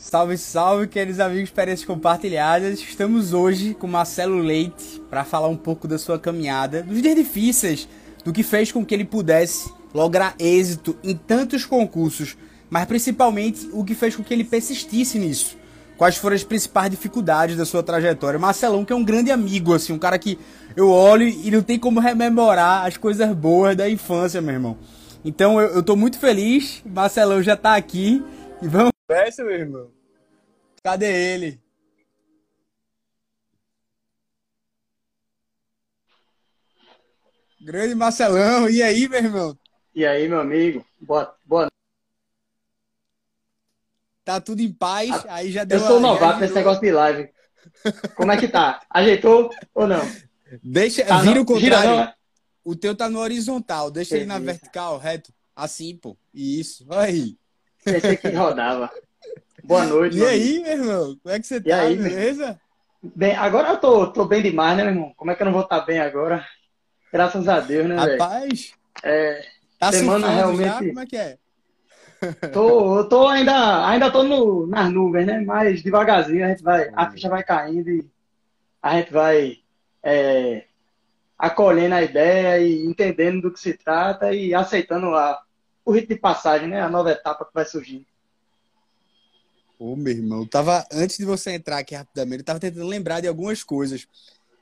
Salve, salve, queridos amigos experiências compartilhadas. Estamos hoje com Marcelo Leite para falar um pouco da sua caminhada, dos dias difíceis, do que fez com que ele pudesse lograr êxito em tantos concursos, mas principalmente o que fez com que ele persistisse nisso. Quais foram as principais dificuldades da sua trajetória? Marcelão, que é um grande amigo, assim, um cara que eu olho e não tem como rememorar as coisas boas da infância, meu irmão. Então eu, eu tô muito feliz, Marcelão já tá aqui e vamos Conversa, meu irmão. Cadê ele? Grande Marcelão, e aí, meu irmão? E aí, meu amigo? Boa, boa Tá tudo em paz, ah, aí já deu Eu sou novato nesse negócio de live. Como é que tá? Ajeitou ou não? Deixa, tá vira o contrário. Não, o teu tá no horizontal, deixa ele na vertical, reto. Assim, pô. Isso, aí. Pensei que rodava. Boa noite. E aí, meu irmão? Como é que você e tá? Aí, beleza? Bem, agora eu tô, tô bem demais, né, meu irmão? Como é que eu não vou estar tá bem agora? Graças a Deus, né, velho? Rapaz, é, tá semana realmente. Já? Como é que é? Tô, eu tô ainda, ainda tô no, nas nuvens, né? Mas devagarzinho a gente vai, a ficha vai caindo e a gente vai é, acolhendo a ideia e entendendo do que se trata e aceitando a, o rito de passagem, né? A nova etapa que vai surgindo. Ô, meu irmão, tava, antes de você entrar aqui rapidamente, eu tava tentando lembrar de algumas coisas.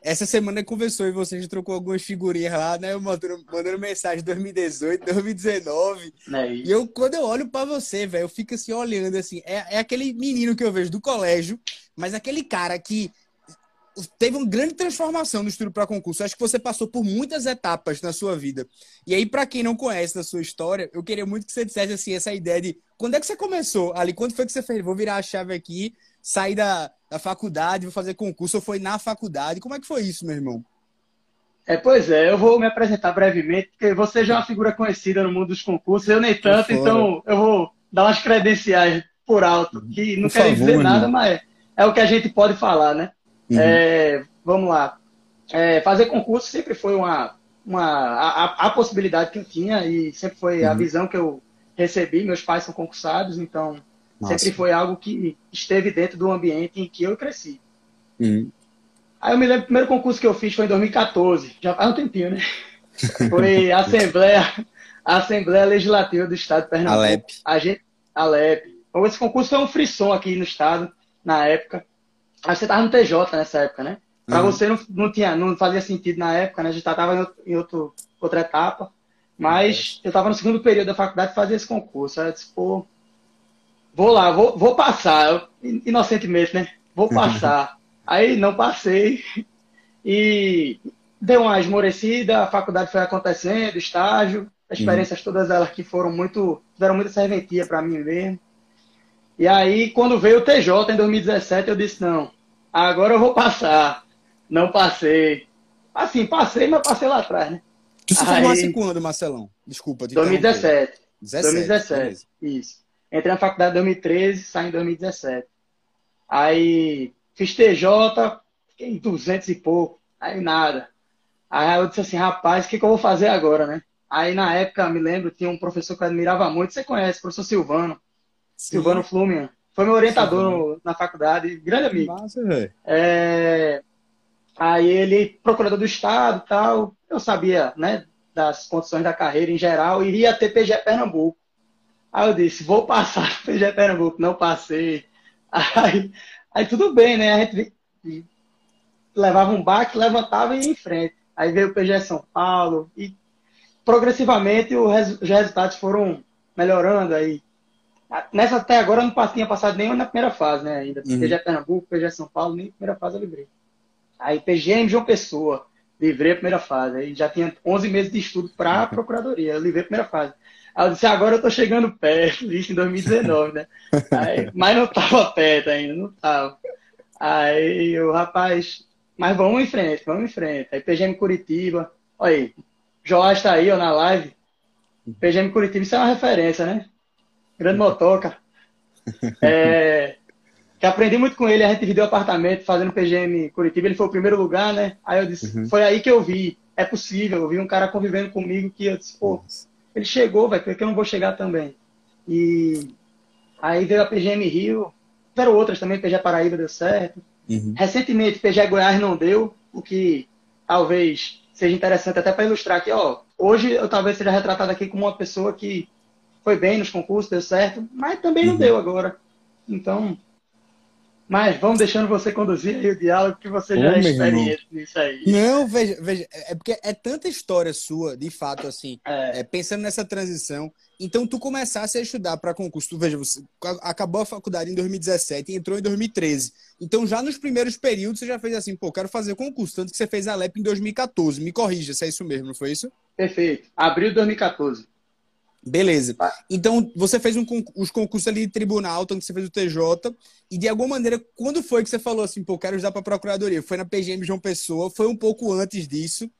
Essa semana conversou e você já trocou algumas figurinhas lá, né? Mandando, mandando mensagem 2018, 2019. É e eu, quando eu olho para você, velho, eu fico assim, olhando assim. É, é aquele menino que eu vejo do colégio, mas aquele cara que teve uma grande transformação no estudo para concurso. Acho que você passou por muitas etapas na sua vida. E aí, para quem não conhece a sua história, eu queria muito que você dissesse assim, essa ideia de quando é que você começou ali? Quando foi que você fez? Vou virar a chave aqui, sair da, da faculdade, vou fazer concurso, ou foi na faculdade? Como é que foi isso, meu irmão? É, pois é, eu vou me apresentar brevemente, porque você já é uma figura conhecida no mundo dos concursos, eu nem tanto, então eu vou dar umas credenciais por alto, que não querem dizer nada, mas é o que a gente pode falar, né? Uhum. É, vamos lá. É, fazer concurso sempre foi uma, uma a, a, possibilidade que eu tinha e sempre foi uhum. a visão que eu recebi. Meus pais são concursados, então Nossa. sempre foi algo que esteve dentro do ambiente em que eu cresci. Uhum. Aí eu me lembro, o primeiro concurso que eu fiz foi em 2014, já faz um tempinho, né? Foi a Assembleia, a Assembleia Legislativa do Estado de Pernambuco. Alep. A gente, Alep. Esse concurso foi um frisson aqui no estado, na época. Aí você tava no TJ nessa época, né? Pra uhum. você não, não, tinha, não fazia sentido na época, né? A gente tava em, outro, outra etapa. Mas eu tava no segundo período da faculdade e fazia esse concurso. Aí eu disse, pô, vou lá, vou, vou passar. inocentemente, né? Vou passar. Aí não passei. E deu uma esmorecida, a faculdade foi acontecendo, estágio, as experiências uhum. todas elas que foram muito, tiveram muita serventia para mim mesmo. E aí, quando veio o TJ em 2017, eu disse, não, agora eu vou passar. Não passei. Assim, passei, mas passei lá atrás, né? Tu se formasse quando, Marcelão? Desculpa. 2017. 17, 2017, isso. Entrei na faculdade em 2013, saí em 2017. Aí fiz TJ, fiquei em 200 e pouco, aí nada. Aí eu disse assim, rapaz, o que, que eu vou fazer agora, né? Aí na época, me lembro, tinha um professor que eu admirava muito, você conhece, o professor Silvano. Sim. Silvano Flumian. Foi meu orientador no, na faculdade, grande amigo. Massa, é, aí ele, procurador do Estado tal, eu sabia, né, das condições da carreira em geral, iria ter PG Pernambuco. Aí eu disse, vou passar PG Pernambuco, não passei. Aí, aí tudo bem, né, a gente levava um baque, levantava e ia em frente. Aí veio o PG São Paulo e progressivamente os resultados foram melhorando aí. Nessa até agora eu não tinha passado nenhuma na primeira fase, né? Ainda. Uhum. PG Pernambuco, PG São Paulo, nem primeira fase eu livrei. Aí PGM João Pessoa, livrei a primeira fase. Aí já tinha 11 meses de estudo para a uhum. procuradoria, eu livrei a primeira fase. Aí eu disse, agora eu tô chegando perto, isso em 2019, né? Aí, mas não tava perto ainda, não tava. Aí o rapaz, mas vamos em frente, vamos em frente. Aí PGM Curitiba, olha aí, Joás tá aí ó, na live. PGM Curitiba, isso é uma referência, né? Grande motoca. É, que aprendi muito com ele, a gente dividiu apartamento fazendo PGM Curitiba, ele foi o primeiro lugar, né? Aí eu disse, uhum. foi aí que eu vi, é possível, eu vi um cara convivendo comigo que eu disse, pô, ele chegou, vai, por que eu não vou chegar também? E aí veio a PGM Rio, tiveram outras também, PG Paraíba deu certo. Uhum. Recentemente, PG Goiás não deu, o que talvez seja interessante até para ilustrar aqui, ó, hoje eu talvez seja retratado aqui como uma pessoa que foi bem nos concursos, deu certo, mas também não uhum. deu agora. Então, mas vamos deixando você conduzir aí o diálogo, que você Ô, já é experiente nisso aí. Não, veja, veja, é porque é tanta história sua, de fato, assim, é. É, pensando nessa transição. Então, tu começasse a estudar para concurso, tu, veja, você acabou a faculdade em 2017 e entrou em 2013. Então, já nos primeiros períodos, você já fez assim, pô, quero fazer concurso, tanto que você fez a LEP em 2014. Me corrija se é isso mesmo, não foi isso? Perfeito. Abril de 2014. Beleza. Então, você fez um, os concursos ali de tribunal, tanto que você fez o TJ, e de alguma maneira, quando foi que você falou assim, pô, quero usar para procuradoria? Foi na PGM João Pessoa? Foi um pouco antes disso?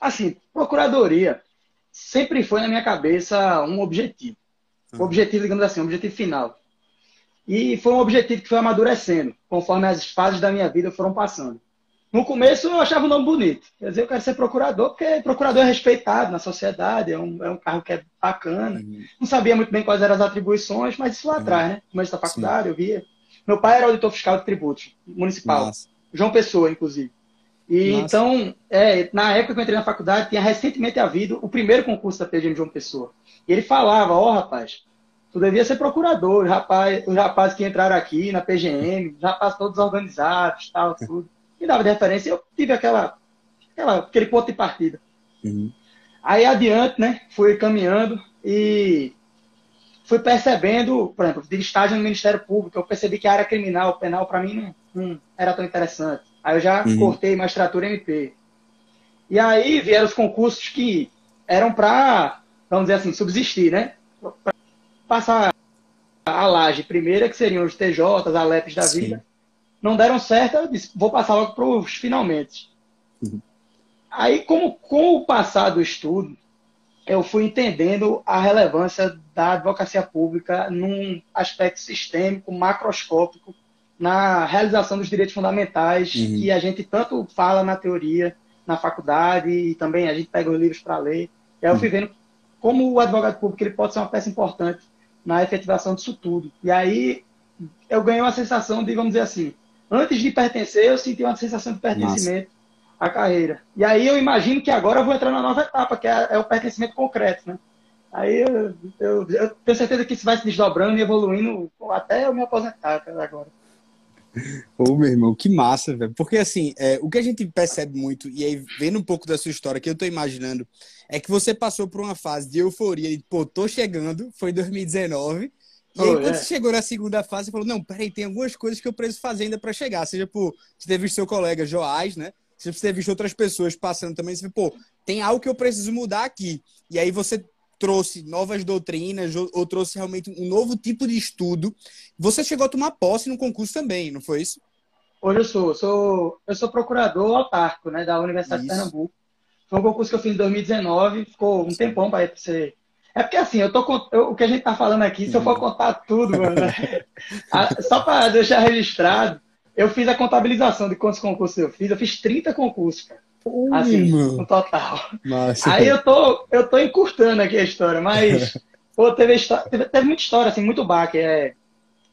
Assim, procuradoria sempre foi na minha cabeça um objetivo. Um objetivo, digamos assim, um objetivo final. E foi um objetivo que foi amadurecendo, conforme as fases da minha vida foram passando. No começo eu achava o nome bonito. Quer dizer, eu quero ser procurador, porque procurador é respeitado na sociedade, é um, é um carro que é bacana. Uhum. Não sabia muito bem quais eram as atribuições, mas isso lá uhum. atrás, né? No começo da faculdade, Sim. eu via. Meu pai era auditor fiscal de tributos, municipal. Nossa. João Pessoa, inclusive. E Nossa. então, é, na época que eu entrei na faculdade, tinha recentemente havido o primeiro concurso da PGM João Pessoa. E ele falava, ó, oh, rapaz, tu devia ser procurador, os rapazes, os rapazes que entraram aqui na PGM, os rapazes todos organizados, tal, tudo me dava de referência, eu tive aquela, aquela, aquele ponto de partida. Uhum. Aí adiante, né, fui caminhando e fui percebendo, por exemplo, de estágio no Ministério Público, eu percebi que a área criminal, penal, para mim não, não, era tão interessante. Aí eu já uhum. cortei magistratura MP. E aí vieram os concursos que eram para, vamos dizer assim, subsistir, né? Pra passar a laje primeira, que seriam os TJs, a LEPs da Sim. vida, não deram certo, eu disse, vou passar logo para os finalmente. Uhum. Aí, como com o passar do estudo, eu fui entendendo a relevância da advocacia pública num aspecto sistêmico, macroscópico, na realização dos direitos fundamentais, uhum. que a gente tanto fala na teoria, na faculdade, e também a gente pega os livros para ler. E aí eu fui uhum. vendo como o advogado público ele pode ser uma peça importante na efetivação disso tudo. E aí eu ganhei uma sensação de, vamos dizer assim, antes de pertencer, eu senti uma sensação de pertencimento Nossa. à carreira. E aí eu imagino que agora eu vou entrar na nova etapa, que é, é o pertencimento concreto, né? Aí eu, eu, eu, tenho certeza que isso vai se desdobrando e evoluindo até eu me aposentar agora. Ô, meu irmão, que massa, velho. Porque, assim, é, o que a gente percebe muito, e aí vendo um pouco da sua história, que eu tô imaginando, é que você passou por uma fase de euforia, de, pô, tô chegando, foi em 2019, e aí, quando é. você chegou na segunda fase, você falou: não, peraí, tem algumas coisas que eu preciso fazer ainda para chegar. Seja por você ter visto seu colega Joás, né? Seja por você ter visto outras pessoas passando também. Você falou, pô, tem algo que eu preciso mudar aqui. E aí você trouxe novas doutrinas ou, ou trouxe realmente um novo tipo de estudo. Você chegou a tomar posse no concurso também, não foi isso? Hoje eu sou. Eu sou, eu sou procurador autárquico né, da Universidade isso. de Pernambuco. Foi um concurso que eu fiz em 2019, ficou um tempão para ser é porque assim, eu tô eu, o que a gente tá falando aqui, se eu for contar tudo, mano, a, só para deixar registrado, eu fiz a contabilização de quantos concursos eu fiz. Eu fiz 30 concursos, cara. Assim, no total. Nossa, Aí eu tô, eu tô encurtando aqui a história, mas pô, teve, teve, teve, muita história, assim, muito baque. É...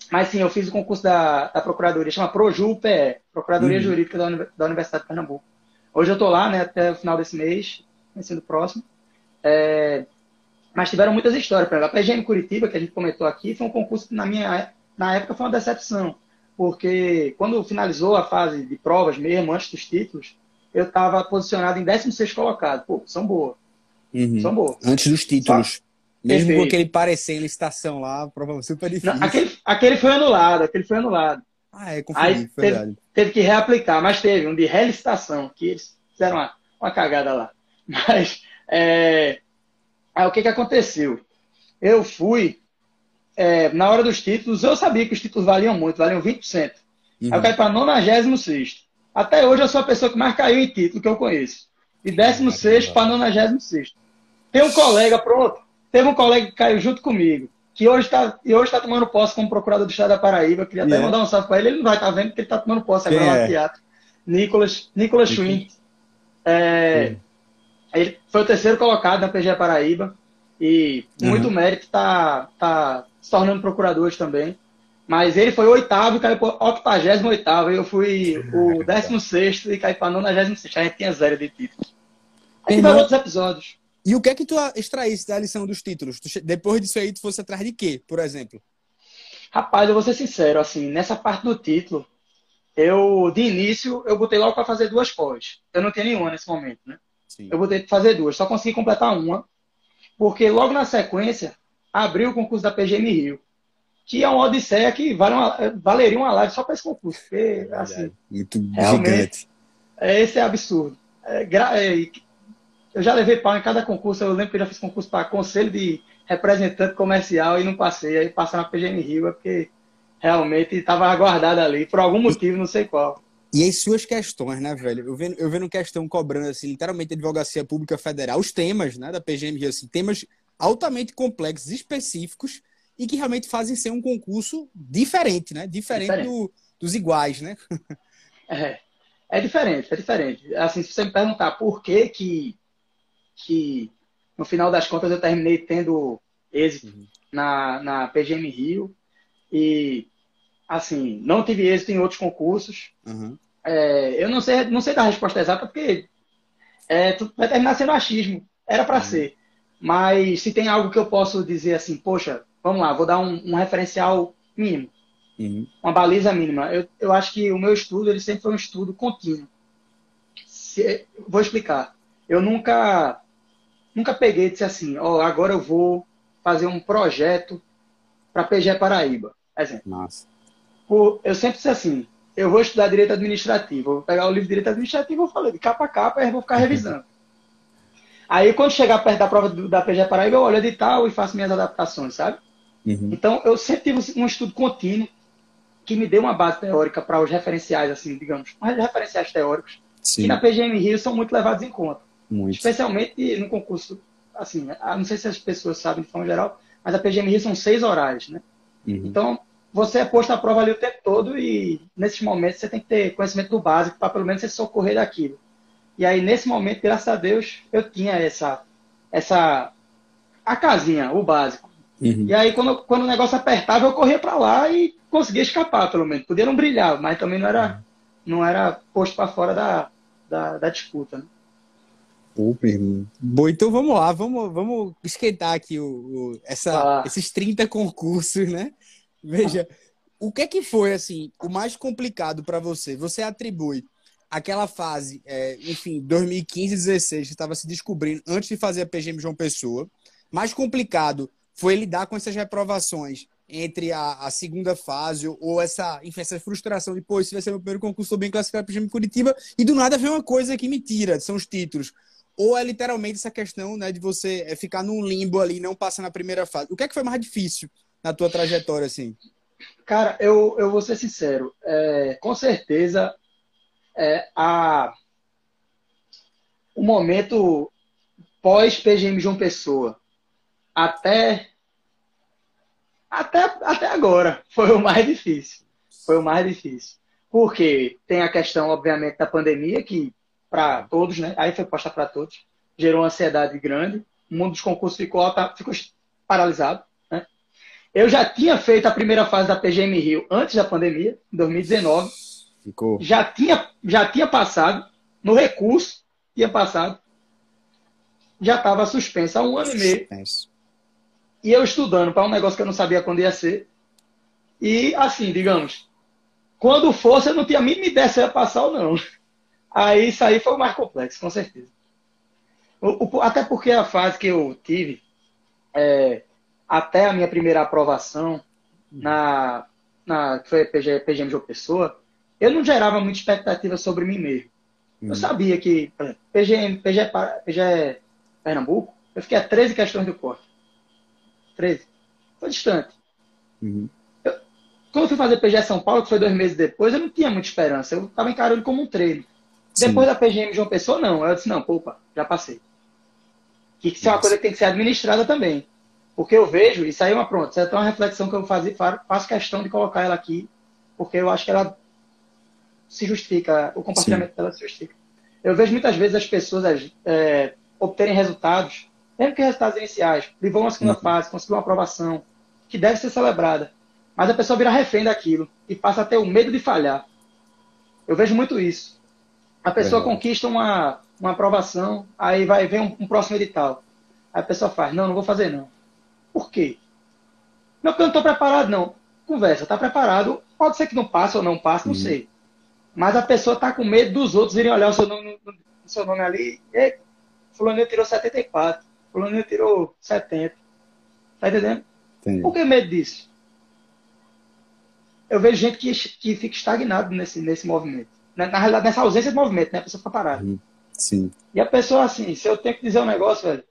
Mas sim, eu fiz o concurso da, da Procuradoria, chama ProJuPE, Procuradoria uhum. Jurídica da, da, Universidade de Pernambuco. Hoje eu tô lá, né, até o final desse mês, sendo próximo. É, mas tiveram muitas histórias. Por exemplo, a PGM Curitiba, que a gente comentou aqui, foi um concurso que na minha na época foi uma decepção. Porque quando finalizou a fase de provas mesmo, antes dos títulos, eu estava posicionado em 16 colocado. Pô, são boas. Uhum. São boas. Antes dos títulos. Só... Mesmo Perfeito. com aquele parecer em licitação lá, prova super difícil. Não, aquele, aquele foi anulado, aquele foi anulado. Ah, é, conferi, Aí teve, teve, que reaplicar, mas teve um de relicitação, que eles fizeram uma, uma cagada lá. Mas é, Aí o que, que aconteceu? Eu fui, é, na hora dos títulos, eu sabia que os títulos valiam muito, valiam 20%. Uhum. Aí eu caí para 96. Até hoje eu sou a pessoa que mais caiu em título que eu conheço. De 16 para 96. Tem um colega, pronto, teve um colega que caiu junto comigo, que hoje está hoje tá tomando posse como procurador do Estado da Paraíba. Eu queria até yeah. mandar um salve para ele, ele não vai estar tá vendo porque ele está tomando posse agora lá no é? teatro. Nicolas, Nicolas Schwint. É, ele foi o terceiro colocado na PGE Paraíba e uhum. muito mérito está tá se tornando procurador também. Mas ele foi oitavo e caiu para 88 e eu fui o 16 e caí para 96. A gente tinha zero de títulos. Aí vai outros episódios. E o que é que tu extraísse da lição dos títulos? Tu, depois disso aí, tu fosse atrás de quê, por exemplo? Rapaz, eu vou ser sincero, assim, nessa parte do título, eu, de início, eu botei logo para fazer duas pós. Eu não tinha nenhuma nesse momento, né? Sim. Eu botei para fazer duas, só consegui completar uma, porque logo na sequência, abriu o concurso da PGM Rio, que é uma odisseia que vale uma, valeria uma live só para esse concurso. Porque, é assim, Muito gigante. Esse é absurdo. É, é, eu já levei pau em cada concurso. Eu lembro que eu já fiz concurso para conselho de representante comercial e não passei. Aí passar na PGM Rio é porque realmente estava aguardado ali, por algum motivo, não sei qual. E as suas questões, né, velho? Eu vendo, eu vendo questão cobrando, assim, literalmente a Advocacia Pública Federal, os temas, né, da PGM Rio, assim, temas altamente complexos, específicos, e que realmente fazem ser um concurso diferente, né? Diferente, diferente. Do, dos iguais, né? é, é diferente, é diferente. Assim, se você me perguntar por que que que no final das contas eu terminei tendo êxito uhum. na, na PGM Rio e assim não tive êxito em outros concursos. Uhum. É, eu não sei não sei dar a resposta exata porque é, vai terminar sendo achismo. Era para uhum. ser. Mas se tem algo que eu posso dizer assim, poxa, vamos lá, vou dar um, um referencial mínimo, uhum. uma baliza mínima. Eu, eu acho que o meu estudo ele sempre foi um estudo contínuo. Se, vou explicar. Eu nunca nunca peguei e disse assim, ó, oh, agora eu vou fazer um projeto para PGE Paraíba. Exemplo. Nossa. Por, eu sempre disse assim, eu vou estudar direito administrativo, vou pegar o livro de direito administrativo, vou falar de capa a capa e vou ficar revisando. Aí quando chegar perto da prova do, da PGE Paraíba, eu olho de tal e faço minhas adaptações, sabe? Uhum. Então eu sempre tive um estudo contínuo que me deu uma base teórica para os referenciais, assim, digamos, os referenciais teóricos, Sim. que na PGM Rio são muito levados em conta. Muito. Especialmente no concurso, assim, não sei se as pessoas sabem de forma geral, mas a PGM Rio são seis horários, né? Uhum. Então, você é posto à prova ali o tempo todo e, nesses momentos, você tem que ter conhecimento do básico para, pelo menos, você socorrer daquilo. E aí, nesse momento, graças a Deus, eu tinha essa, essa a casinha, o básico. Uhum. E aí, quando, quando o negócio apertava, eu corria para lá e conseguia escapar, pelo menos. Podia não brilhar, mas também não era, uhum. não era posto para fora da, da, da disputa. Né? Pô, irmão. Bom, então vamos lá, vamos, vamos esquentar aqui o, o essa, ah. esses 30 concursos, né? Veja, o que é que foi, assim, o mais complicado para você? Você atribui aquela fase, é, enfim, 2015, 2016, você estava se descobrindo antes de fazer a PGM João Pessoa. Mais complicado foi lidar com essas reprovações entre a, a, segunda fase ou essa, enfim, essa frustração de, pô, esse vai ser meu primeiro concurso, bem classificado para PGM Curitiba, e do nada vem uma coisa que me tira, são os títulos ou é literalmente essa questão né, de você é, ficar num limbo ali, não passar na primeira fase? O que é que foi mais difícil na tua trajetória, assim? Cara, eu, eu vou ser sincero. É, com certeza, é, a, o momento pós-PGM João Pessoa até, até, até agora foi o mais difícil. Foi o mais difícil. Porque tem a questão, obviamente, da pandemia, que para todos, né? Aí foi posta para todos. Gerou uma ansiedade grande. O mundo dos concursos ficou, ficou paralisado. Eu já tinha feito a primeira fase da PGM Rio antes da pandemia, em 2019. Ficou. Já tinha, já tinha passado. No recurso, tinha passado. Já estava suspensa há um ano suspenso. e meio. E eu estudando para um negócio que eu não sabia quando ia ser. E assim, digamos, quando fosse, eu não tinha a mínima ideia se ia passar ou não. Aí isso aí foi o mais complexo, com certeza. O, o, até porque a fase que eu tive, é, até a minha primeira aprovação na, na que foi PG, PGM João Pessoa, eu não gerava muita expectativa sobre mim mesmo. Uhum. Eu sabia que, por exemplo, PGM, PG, PG Pernambuco, eu fiquei a 13 questões do corte. 13. Foi distante. Uhum. Eu, quando eu fui fazer PG São Paulo, que foi dois meses depois, eu não tinha muita esperança. Eu estava encarando como um treino. Depois da PGM João Pessoa, não. Eu disse, não, opa, já passei. Que isso é uma coisa que tem que ser administrada também. Porque eu vejo, isso aí é uma pronta, isso é uma reflexão que eu faço, faço questão de colocar ela aqui, porque eu acho que ela se justifica, o compartilhamento Sim. dela se justifica. Eu vejo muitas vezes as pessoas é, obterem resultados, mesmo que resultados iniciais, vão à segunda uhum. fase, conseguir uma aprovação, que deve ser celebrada. Mas a pessoa vira refém daquilo e passa a ter o medo de falhar. Eu vejo muito isso. A pessoa é. conquista uma, uma aprovação, aí vai ver um, um, próximo edital. Aí a pessoa faz, não, não vou fazer não. Por quê? Não, porque eu não estou preparado, não. Conversa, está preparado. Pode ser que não passe ou não passe, não uhum. sei. Mas a pessoa está com medo dos outros irem olhar o seu nome, o seu nome ali. E, fulano tirou 74, fulano tirou 70. Tá entendendo? Entendi. Por que medo disso? Eu vejo gente que, que fica estagnado nesse, nesse movimento. Na, na realidade, nessa ausência de movimento, né? A pessoa fica parada. Uhum. Sim. E a pessoa, assim, se eu tenho que dizer um negócio, velho,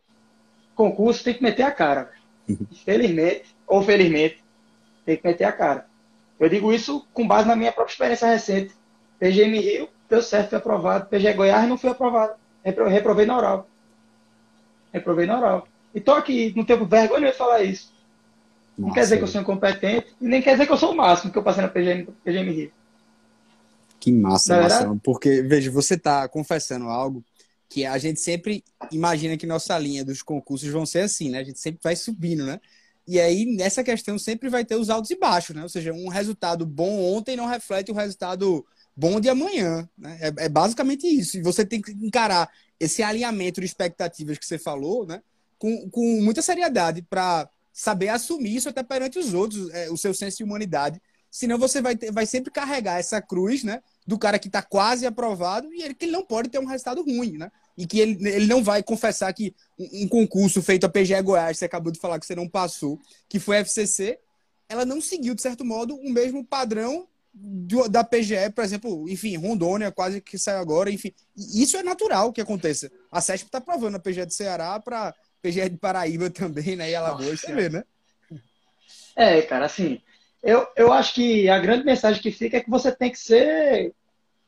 concurso tem que meter a cara. Uhum. Infelizmente, ou felizmente, tem que meter a cara. Eu digo isso com base na minha própria experiência recente. PGM Rio, deu certo, foi aprovado. PG Goiás não foi aprovado. Repro, reprovei na oral. Reprovei na oral. E tô aqui, não tenho vergonha de falar isso. Nossa, não quer dizer que eu sou incompetente, e nem quer dizer que eu sou o máximo que eu passei na PGM, PGM Rio. Que massa, é Marcelo. Porque, veja, você está confessando algo que a gente sempre imagina que nossa linha dos concursos vão ser assim, né? A gente sempre vai subindo, né? E aí, nessa questão, sempre vai ter os altos e baixos, né? Ou seja, um resultado bom ontem não reflete o resultado bom de amanhã, né? É, é basicamente isso. E você tem que encarar esse alinhamento de expectativas que você falou, né? Com, com muita seriedade para saber assumir isso até perante os outros, é, o seu senso de humanidade. Senão você vai, ter, vai sempre carregar essa cruz, né? Do cara que está quase aprovado e ele que ele não pode ter um resultado ruim, né? E que ele, ele não vai confessar que um, um concurso feito a PGE Goiás, você acabou de falar que você não passou, que foi a FCC, ela não seguiu, de certo modo, o mesmo padrão do, da PGE, por exemplo, enfim, Rondônia quase que saiu agora, enfim. Isso é natural que aconteça. A CESP está provando a PGE de Ceará para PGE de Paraíba também, né? E Alagoas, vê, né? É, cara, assim, eu, eu acho que a grande mensagem que fica é que você tem que ser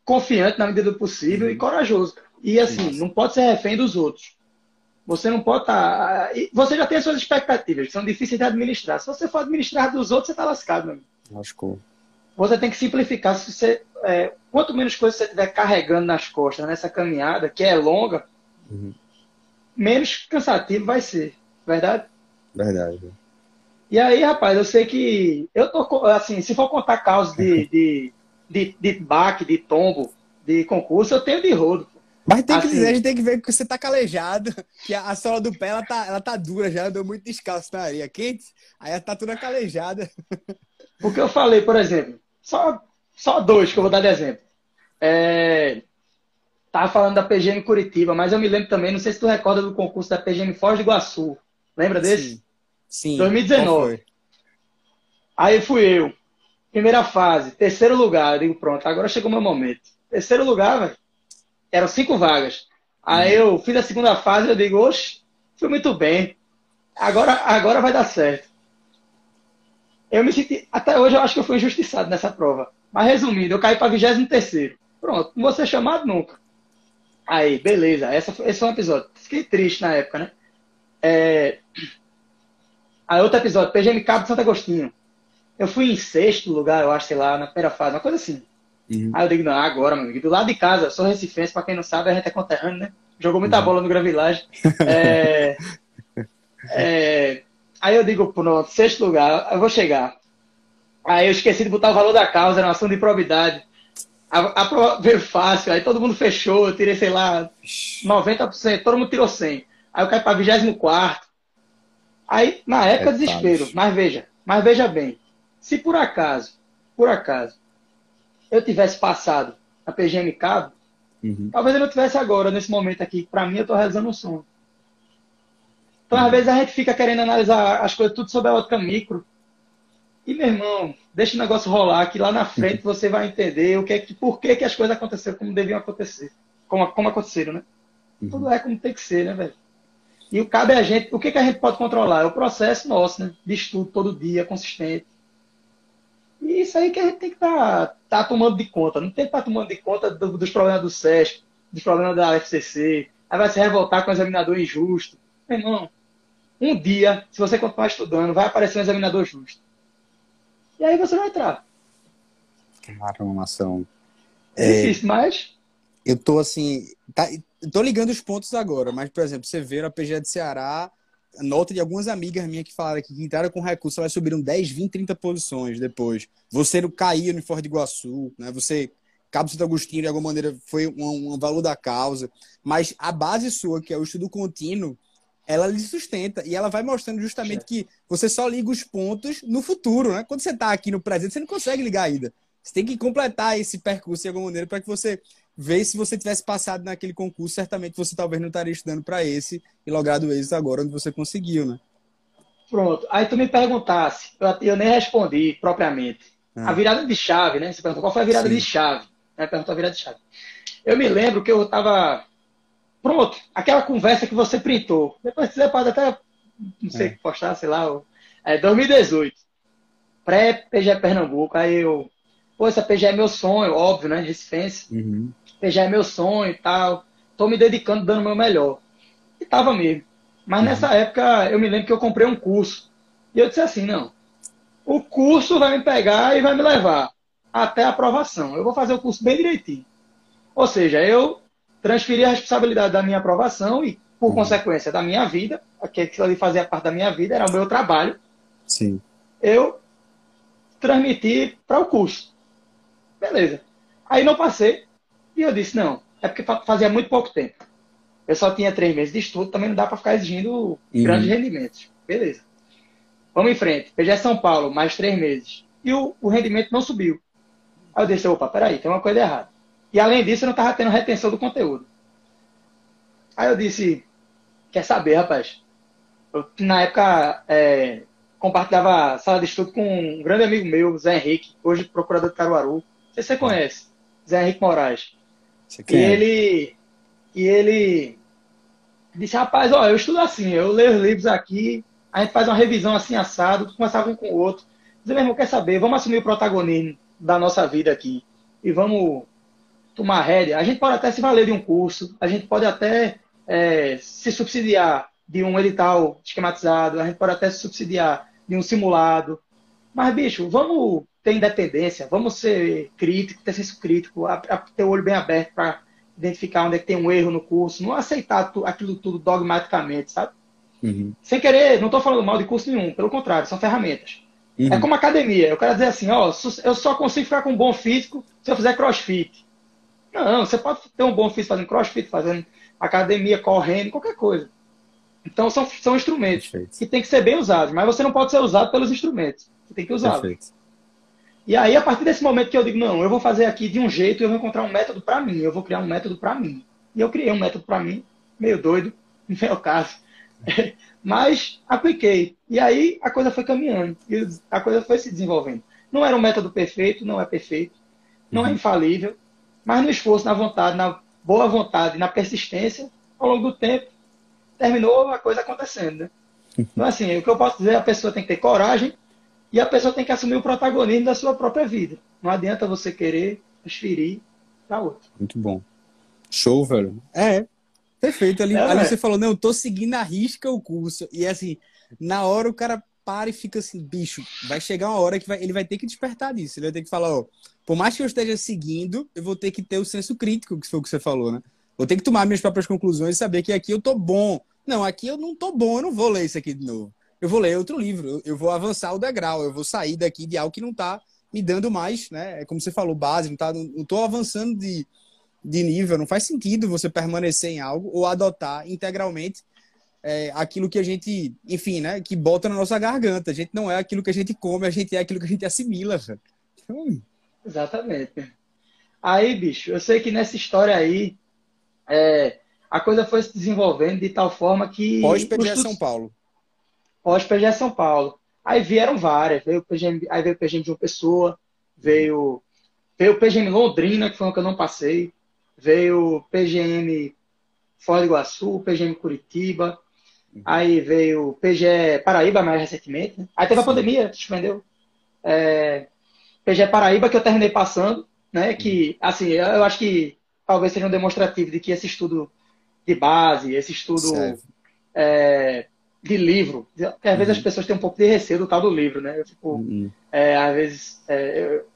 confiante na medida do possível uhum. e corajoso. E assim, Nossa. não pode ser refém dos outros. Você não pode estar. Tá... Você já tem as suas expectativas, que são difíceis de administrar. Se você for administrar dos outros, você está lascado, meu amigo. Lascou. Você tem que simplificar. Se você, é, quanto menos coisa você estiver carregando nas costas nessa caminhada, que é longa, uhum menos cansativo vai ser, verdade? Verdade. E aí, rapaz, eu sei que eu tô assim, se for contar causas de, de, de, de baque, de tombo, de concurso, eu tenho de rodo. Mas tem que assim, dizer, a gente tem que ver que você tá calejado, que a, a sola do pé ela tá, ela tá dura já, andou muito descalço na areia quente, aí ela tá toda calejada. O que eu falei, por exemplo, só, só dois que eu vou dar de exemplo. É, Tava falando da PGM Curitiba, mas eu me lembro também, não sei se tu recorda do concurso da PGM Foz do Iguaçu. Lembra desse? Sim. Sim. 2019. Aí fui eu. Primeira fase, terceiro lugar. Eu digo, pronto, agora chegou o meu momento. Terceiro lugar, velho. Eram cinco vagas. Aí hum. eu fiz a segunda fase, eu digo, oxe, fui muito bem. Agora, agora vai dar certo. Eu me senti. Até hoje eu acho que eu fui injustiçado nessa prova. Mas resumindo, eu caí para 23 terceiro. Pronto, não vou ser chamado nunca. Aí, beleza. Essa, esse foi um episódio. Fiquei triste na época, né? É... Aí, outro episódio, PGM Cabo de Santo Agostinho. Eu fui em sexto lugar, eu acho, sei lá, na primeira fase, uma coisa assim. Uhum. Aí eu digo, não, agora, meu amigo, do lado de casa, eu sou recifense, pra quem não sabe, a gente é conterrâneo, né? Jogou muita uhum. bola no Gran Village. É... é... Aí eu digo, pronto, sexto lugar, eu vou chegar. Aí eu esqueci de botar o valor da causa, era uma ação de probidade. A, a prova veio fácil, aí todo mundo fechou, eu tirei, sei lá, 90%, todo mundo tirou 100. Aí eu caí para 24. Aí, na época, é desespero. Mas veja, mas veja bem, se por acaso, por acaso, eu tivesse passado a PGM Cabo, uhum. talvez eu não tivesse agora, nesse momento aqui. Para mim, eu estou realizando um sonho. Então, uhum. às vezes, a gente fica querendo analisar as coisas tudo sob a ótica micro. E, meu irmão, deixa o negócio rolar, que lá na frente uhum. você vai entender o que é que, por que, que as coisas aconteceram como deviam acontecer. Como, como aconteceram, né? Uhum. Tudo é como tem que ser, né, velho? E o cabe a gente, o que, que a gente pode controlar? É o processo nosso, né? De estudo todo dia, consistente. E isso aí que a gente tem que estar tá, tá tomando de conta. Não tem que estar tá tomando de conta do, dos problemas do SESC, dos problemas da FCC. Aí vai se revoltar com o examinador injusto. Meu irmão, um dia, se você continuar estudando, vai aparecer um examinador justo. E aí você vai entrar. Caramba, nação. É, é difícil, mas. Eu tô assim. Tá, tô ligando os pontos agora, mas, por exemplo, você vê a PGA de Ceará nota de algumas amigas minhas que falaram que entraram com recurso, elas subiram 10, 20, 30 posições depois. Você caiu no Ford de Iguaçu, né? Você, Cabo Santo Agostinho, de alguma maneira, foi um, um valor da causa. Mas a base sua, que é o estudo contínuo, ela lhe sustenta e ela vai mostrando justamente que você só liga os pontos no futuro, né? Quando você está aqui no presente, você não consegue ligar ainda. Você tem que completar esse percurso de alguma maneira para que você veja se você tivesse passado naquele concurso, certamente você talvez não estaria estudando para esse e logrado êxito agora onde você conseguiu, né? Pronto. Aí tu me perguntasse, eu, eu nem respondi propriamente. Ah. A virada de chave, né? Você perguntou qual foi a virada Sim. de chave. Né? Perguntou a virada de chave. Eu me lembro que eu estava Pronto, aquela conversa que você printou. Depois você pode até, não sei, é. postar, sei lá, é 2018. Pré-PGE Pernambuco. Aí eu, pô, essa PGE é meu sonho, óbvio, né? Recifense. Uhum. PGE é meu sonho e tal. Tô me dedicando, dando o meu melhor. E tava mesmo. Mas uhum. nessa época, eu me lembro que eu comprei um curso. E eu disse assim, não. O curso vai me pegar e vai me levar até a aprovação. Eu vou fazer o curso bem direitinho. Ou seja, eu transferir a responsabilidade da minha aprovação e, por uhum. consequência, da minha vida, aquilo ali fazia parte da minha vida, era o meu trabalho. Sim. Eu transmiti para o curso. Beleza. Aí não passei e eu disse, não, é porque fazia muito pouco tempo. Eu só tinha três meses de estudo, também não dá para ficar exigindo uhum. grandes rendimentos. Beleza. Vamos em frente. PG São Paulo, mais três meses. E o, o rendimento não subiu. Aí eu disse, opa, peraí, tem uma coisa errada. E além disso, eu não estava tendo retenção do conteúdo. Aí eu disse, quer saber, rapaz? Eu, na época, é, compartilhava sala de estudo com um grande amigo meu, Zé Henrique, hoje procurador de Caruaru. Não sei se você conhece, Zé Henrique Moraes. E ele, e ele disse, rapaz, ó, eu estudo assim, eu leio os livros aqui, a gente faz uma revisão assim, assado, conversava um com o outro. Dizer, meu irmão, quer saber? Vamos assumir o protagonismo da nossa vida aqui. E vamos tomar rédea, a gente pode até se valer de um curso, a gente pode até é, se subsidiar de um edital esquematizado, a gente pode até se subsidiar de um simulado. Mas, bicho, vamos ter independência, vamos ser crítico, ter senso crítico, a, a ter o olho bem aberto para identificar onde é que tem um erro no curso, não aceitar tu, aquilo tudo dogmaticamente, sabe? Uhum. Sem querer, não estou falando mal de curso nenhum, pelo contrário, são ferramentas. Uhum. É como academia, eu quero dizer assim, ó, eu só consigo ficar com um bom físico se eu fizer crossfit. Não, você pode ter um bom físico fazendo crossfit, fazendo academia, correndo, qualquer coisa. Então são, são instrumentos Perfeito. que tem que ser bem usados, mas você não pode ser usado pelos instrumentos. Você tem que usá-los. E aí, a partir desse momento que eu digo, não, eu vou fazer aqui de um jeito, eu vou encontrar um método para mim, eu vou criar um método para mim. E eu criei um método para mim, meio doido, não é o caso. mas apliquei. E aí a coisa foi caminhando. E a coisa foi se desenvolvendo. Não era um método perfeito, não é perfeito, não é uhum. é infalível, mas no esforço, na vontade, na boa vontade, na persistência, ao longo do tempo, terminou a coisa acontecendo. Né? Então, assim, o que eu posso dizer, a pessoa tem que ter coragem e a pessoa tem que assumir o protagonismo da sua própria vida. Não adianta você querer transferir para outro. Muito bom. Show, velho. É, perfeito. Ali, é, ali você falou, não, eu tô seguindo a risca o curso. E assim, na hora o cara para e fica assim, bicho, vai chegar uma hora que vai, ele vai ter que despertar disso. Ele vai ter que falar, ó, por mais que eu esteja seguindo, eu vou ter que ter o senso crítico, que foi o que você falou, né? Vou ter que tomar minhas próprias conclusões e saber que aqui eu tô bom. Não, aqui eu não tô bom, eu não vou ler isso aqui de novo. Eu vou ler outro livro, eu vou avançar o degrau, eu vou sair daqui de algo que não tá me dando mais, né? É como você falou, base, não tá, não tô avançando de, de nível, não faz sentido você permanecer em algo ou adotar integralmente é, aquilo que a gente, enfim, né, que bota na nossa garganta. A gente não é aquilo que a gente come, a gente é aquilo que a gente assimila. Então... Exatamente. Aí, bicho, eu sei que nessa história aí, é, a coisa foi se desenvolvendo de tal forma que. Pós-PGE. São Paulo. Pós-PGE São Paulo. Aí vieram várias. Veio o PGM, aí veio o PGM de uma pessoa, veio, veio o PGM Londrina, que foi o que eu não passei, veio o PGM Foz do Iguaçu, o PGM Curitiba, Aí veio o PGE Paraíba mais recentemente. Né? Aí teve a pandemia, suspendeu. É, PGE Paraíba que eu terminei passando, né? Que, assim, eu acho que talvez seja um demonstrativo de que esse estudo de base, esse estudo é, de livro, que às vezes as uhum. pessoas têm um pouco de receio do tal do livro, né? Eu fico, uhum. é, às vezes, é, eu,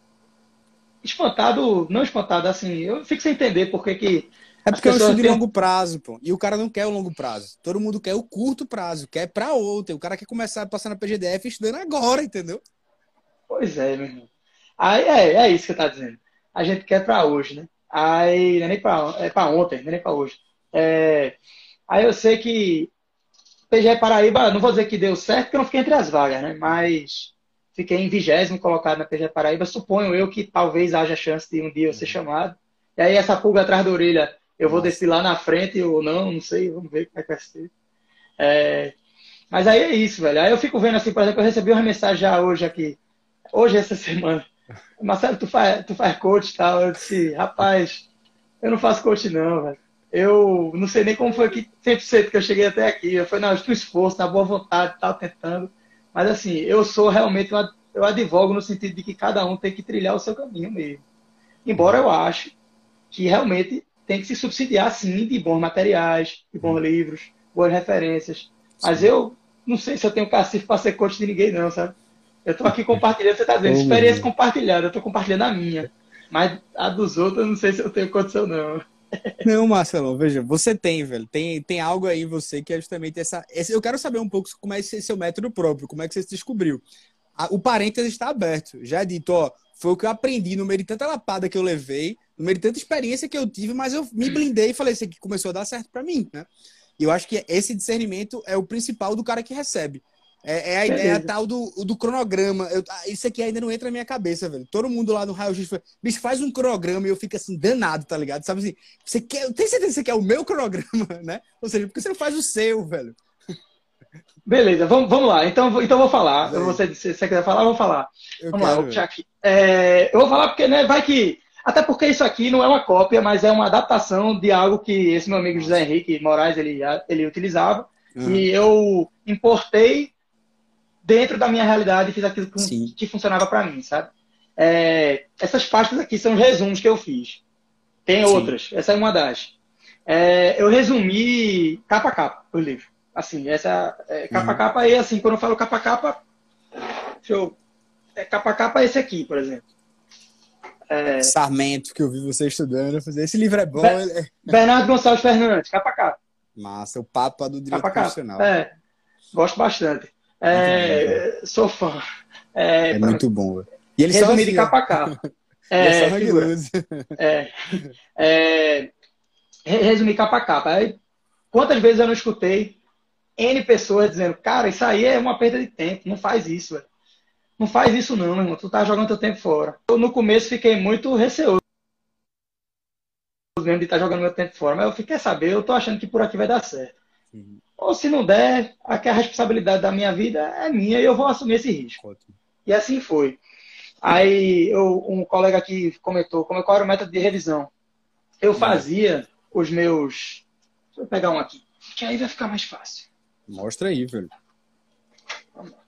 espantado, não espantado, assim, eu fico sem entender porque que É porque é um estudo de longo prazo, pô. E o cara não quer o longo prazo. Todo mundo quer o curto prazo, quer pra ontem. O cara quer começar a passar na PGDF estudando agora, entendeu? Pois é, meu irmão. Aí é, é isso que eu tá dizendo. A gente quer pra hoje, né? Aí, não é nem pra, é pra ontem, não é nem pra hoje. É, aí eu sei que PGE Paraíba, não vou dizer que deu certo, porque eu não fiquei entre as vagas, né? Mas fiquei em vigésimo colocado na PGE Paraíba. Suponho eu que talvez haja chance de um dia eu ser chamado. E aí essa pulga atrás da orelha eu vou descer lá na frente ou não, não sei, vamos ver como é que vai ser. É, mas aí é isso, velho. Aí eu fico vendo assim, por exemplo, eu recebi uma mensagem já hoje aqui, hoje essa semana. Marcelo, tu faz, tu faz coach e tal. Eu disse, rapaz, eu não faço coach não, velho. Eu não sei nem como foi que 100% que eu cheguei até aqui. Eu falei, não, estou esforço, na boa vontade, tal, tentando. Mas assim, eu sou realmente, uma, eu advogo no sentido de que cada um tem que trilhar o seu caminho mesmo. Embora eu ache que realmente tem que se subsidiar, sim, de bons materiais, de bons livros, boas referências. Mas eu não sei se eu tenho cacife para ser coach de ninguém, não, sabe? Eu estou aqui compartilhando, você está dizendo, experiência compartilhada, eu estou compartilhando a minha. Mas a dos outros, eu não sei se eu tenho condição, não. Não, Marcelo, veja, você tem, velho. Tem, tem algo aí em você que é justamente essa. Esse, eu quero saber um pouco como é esse seu método próprio, como é que você se descobriu. o parênteses está aberto. Já é dito, ó, foi o que eu aprendi no meio de tanta lapada que eu levei, no meio de tanta experiência que eu tive, mas eu me blindei e falei, isso aqui começou a dar certo para mim, né? E eu acho que esse discernimento é o principal do cara que recebe. É, é a ideia tal do, do cronograma. Eu, ah, isso aqui ainda não entra na minha cabeça, velho. Todo mundo lá no Raio X foi, bicho, faz um cronograma e eu fico assim, danado, tá ligado? Sabe assim, você quer, tem certeza que você quer o meu cronograma, né? Ou seja, porque você não faz o seu, velho? Beleza, vamos, vamos lá. Então, então vou falar. É. Você, se você quiser falar, eu vou falar. Eu vamos quero, lá, vou aqui. É, eu vou falar porque, né, vai que. Até porque isso aqui não é uma cópia, mas é uma adaptação de algo que esse meu amigo José Henrique Moraes ele, ele utilizava. Uhum. E eu importei dentro da minha realidade fiz aquilo que, que funcionava para mim, sabe? É, essas pastas aqui são os resumos que eu fiz. Tem Sim. outras, essa é uma das. É, eu resumi capa a capa o livro. Assim, essa é, capa a uhum. capa, e assim, quando eu falo capa a capa, deixa eu. É, capa a capa é esse aqui, por exemplo. É... Sarmento, que eu vi você estudando. Esse livro é bom. Be é Bernardo Gonçalves Fernandes, capa a capa. Massa, o papo do direito profissional. É, gosto bastante. É, sou fã. É, é muito bom. E ele Resumido de capa a capa. É, é, é, resumir capa a capa. Aí, quantas vezes eu não escutei N pessoas dizendo, cara, isso aí é uma perda de tempo, não faz isso, velho. Não faz isso não, meu irmão. Tu tá jogando teu tempo fora. Eu, no começo, fiquei muito receoso mesmo de estar tá jogando meu tempo fora. Mas eu fiquei saber, eu tô achando que por aqui vai dar certo. Uhum. Ou se não der, aqui a responsabilidade da minha vida é minha e eu vou assumir esse risco. Ótimo. E assim foi. Aí eu, um colega aqui comentou como, qual era o método de revisão. Eu uhum. fazia os meus. Deixa eu pegar um aqui, que aí vai ficar mais fácil. Mostra aí, velho. Vamos lá.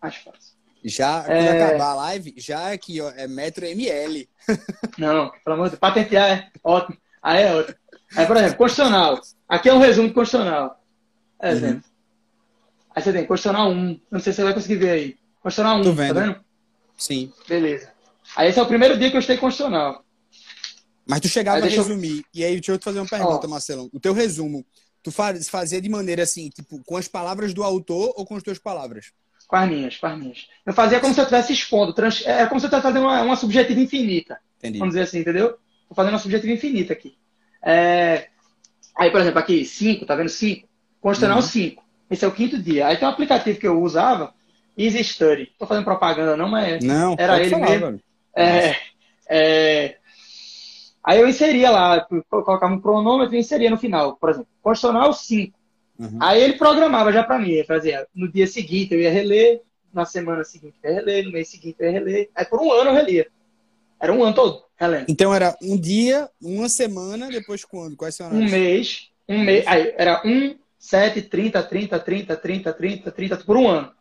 Mais fácil. Já, quando é... acabar a live, já aqui, ó, é metro ML. Não, pelo amor de Deus, patentear é ótimo. Aí é ótimo. Aí, por exemplo, constitucional. Aqui é um resumo constitucional. É, uhum. exemplo. Aí você tem constitucional 1. Não sei se você vai conseguir ver aí. Constitucional 1, Tô vendo. tá vendo? Sim. Beleza. Aí esse é o primeiro dia que eu estudei constitucional. Mas tu chegava a resumir. Eu... E aí, deixa eu te fazer uma pergunta, Ó. Marcelão. O teu resumo, tu fazia de maneira assim, tipo, com as palavras do autor ou com as tuas palavras? Com as minhas, com as minhas. Eu fazia como se eu estivesse expondo. Trans... É como se eu estivesse fazendo uma, uma subjetiva infinita. Entendi. Vamos dizer assim, entendeu? Tô fazendo uma subjetiva infinita aqui. É... Aí, por exemplo, aqui, 5, tá vendo? 5. Constitucional uhum. 5. Esse é o quinto dia. Aí tem um aplicativo que eu usava, Easy Study. Tô fazendo propaganda não, mas não, era ele falar, mesmo. É, é... Aí eu inseria lá, colocava um cronômetro e inseria no final. Por exemplo, Constitucional 5. Uhum. Aí ele programava já para mim. Ele fazia, no dia seguinte eu ia reler, na semana seguinte eu ia reler, no mês seguinte eu ia reler. Aí por um ano eu relia. Era um ano todo relendo. Então era um dia, uma semana, depois quando? Quais são Um mês, um mês. Aí era um, 7, 30, 30, 30, 30, 30, 30 por um ano.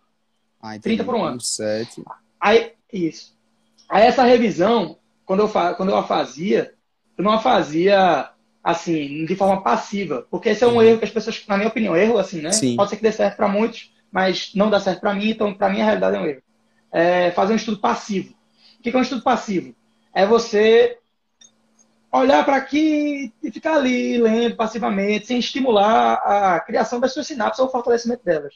Ah, 30 por um ano. 7. Aí, isso. Aí essa revisão, quando eu, quando eu a fazia, eu não a fazia assim, de forma passiva. Porque esse é um uhum. erro que as pessoas, na minha opinião, erro assim, né? Sim. Pode ser que dê certo para muitos, mas não dá certo para mim, então para mim a realidade é um erro. É fazer um estudo passivo. O que é um estudo passivo? É você olhar para aqui e ficar ali lendo passivamente, sem estimular a criação das suas sinapses ou o fortalecimento delas.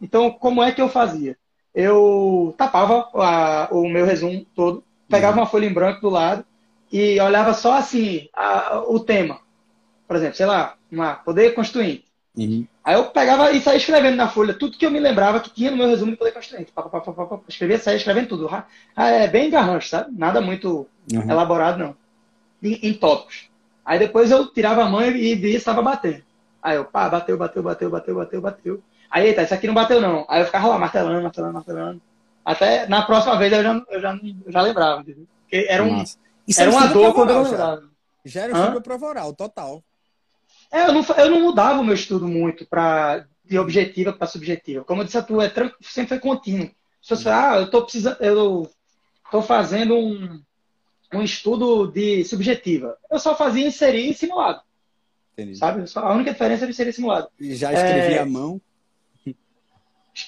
Então, como é que eu fazia? Eu tapava a, o meu resumo todo, pegava uma folha em branco do lado e olhava só assim a, o tema. Por exemplo, sei lá, uma poder constituinte. Uhum. Aí eu pegava e saía escrevendo na folha tudo que eu me lembrava que tinha no meu resumo de poder constituinte. Pá, pá, pá, escrevia, saía escrevendo tudo. Ah, é bem garrancho, sabe? Nada muito uhum. elaborado, não em, em tópicos. Aí depois eu tirava a mão e via se estava batendo. Aí eu, pá, bateu, bateu, bateu, bateu, bateu, bateu. Aí, eita, isso aqui não bateu não. Aí eu ficava lá martelando, martelando, martelando. Até na próxima vez eu já, eu já, eu já lembrava, entendeu? Porque era, um, era uma dor quando eu lembrava. Já era estudo prova oral, total. É, eu não, eu não mudava o meu estudo muito pra, de objetiva para subjetiva. Como eu disse a tu, é, sempre foi contínuo. Se você, ah, eu tô precisando, eu tô fazendo um, um estudo de subjetiva. Eu só fazia inserir em simulado. Entendi. Sabe? A única diferença era inserir em simulado. E já escrevia é... à mão?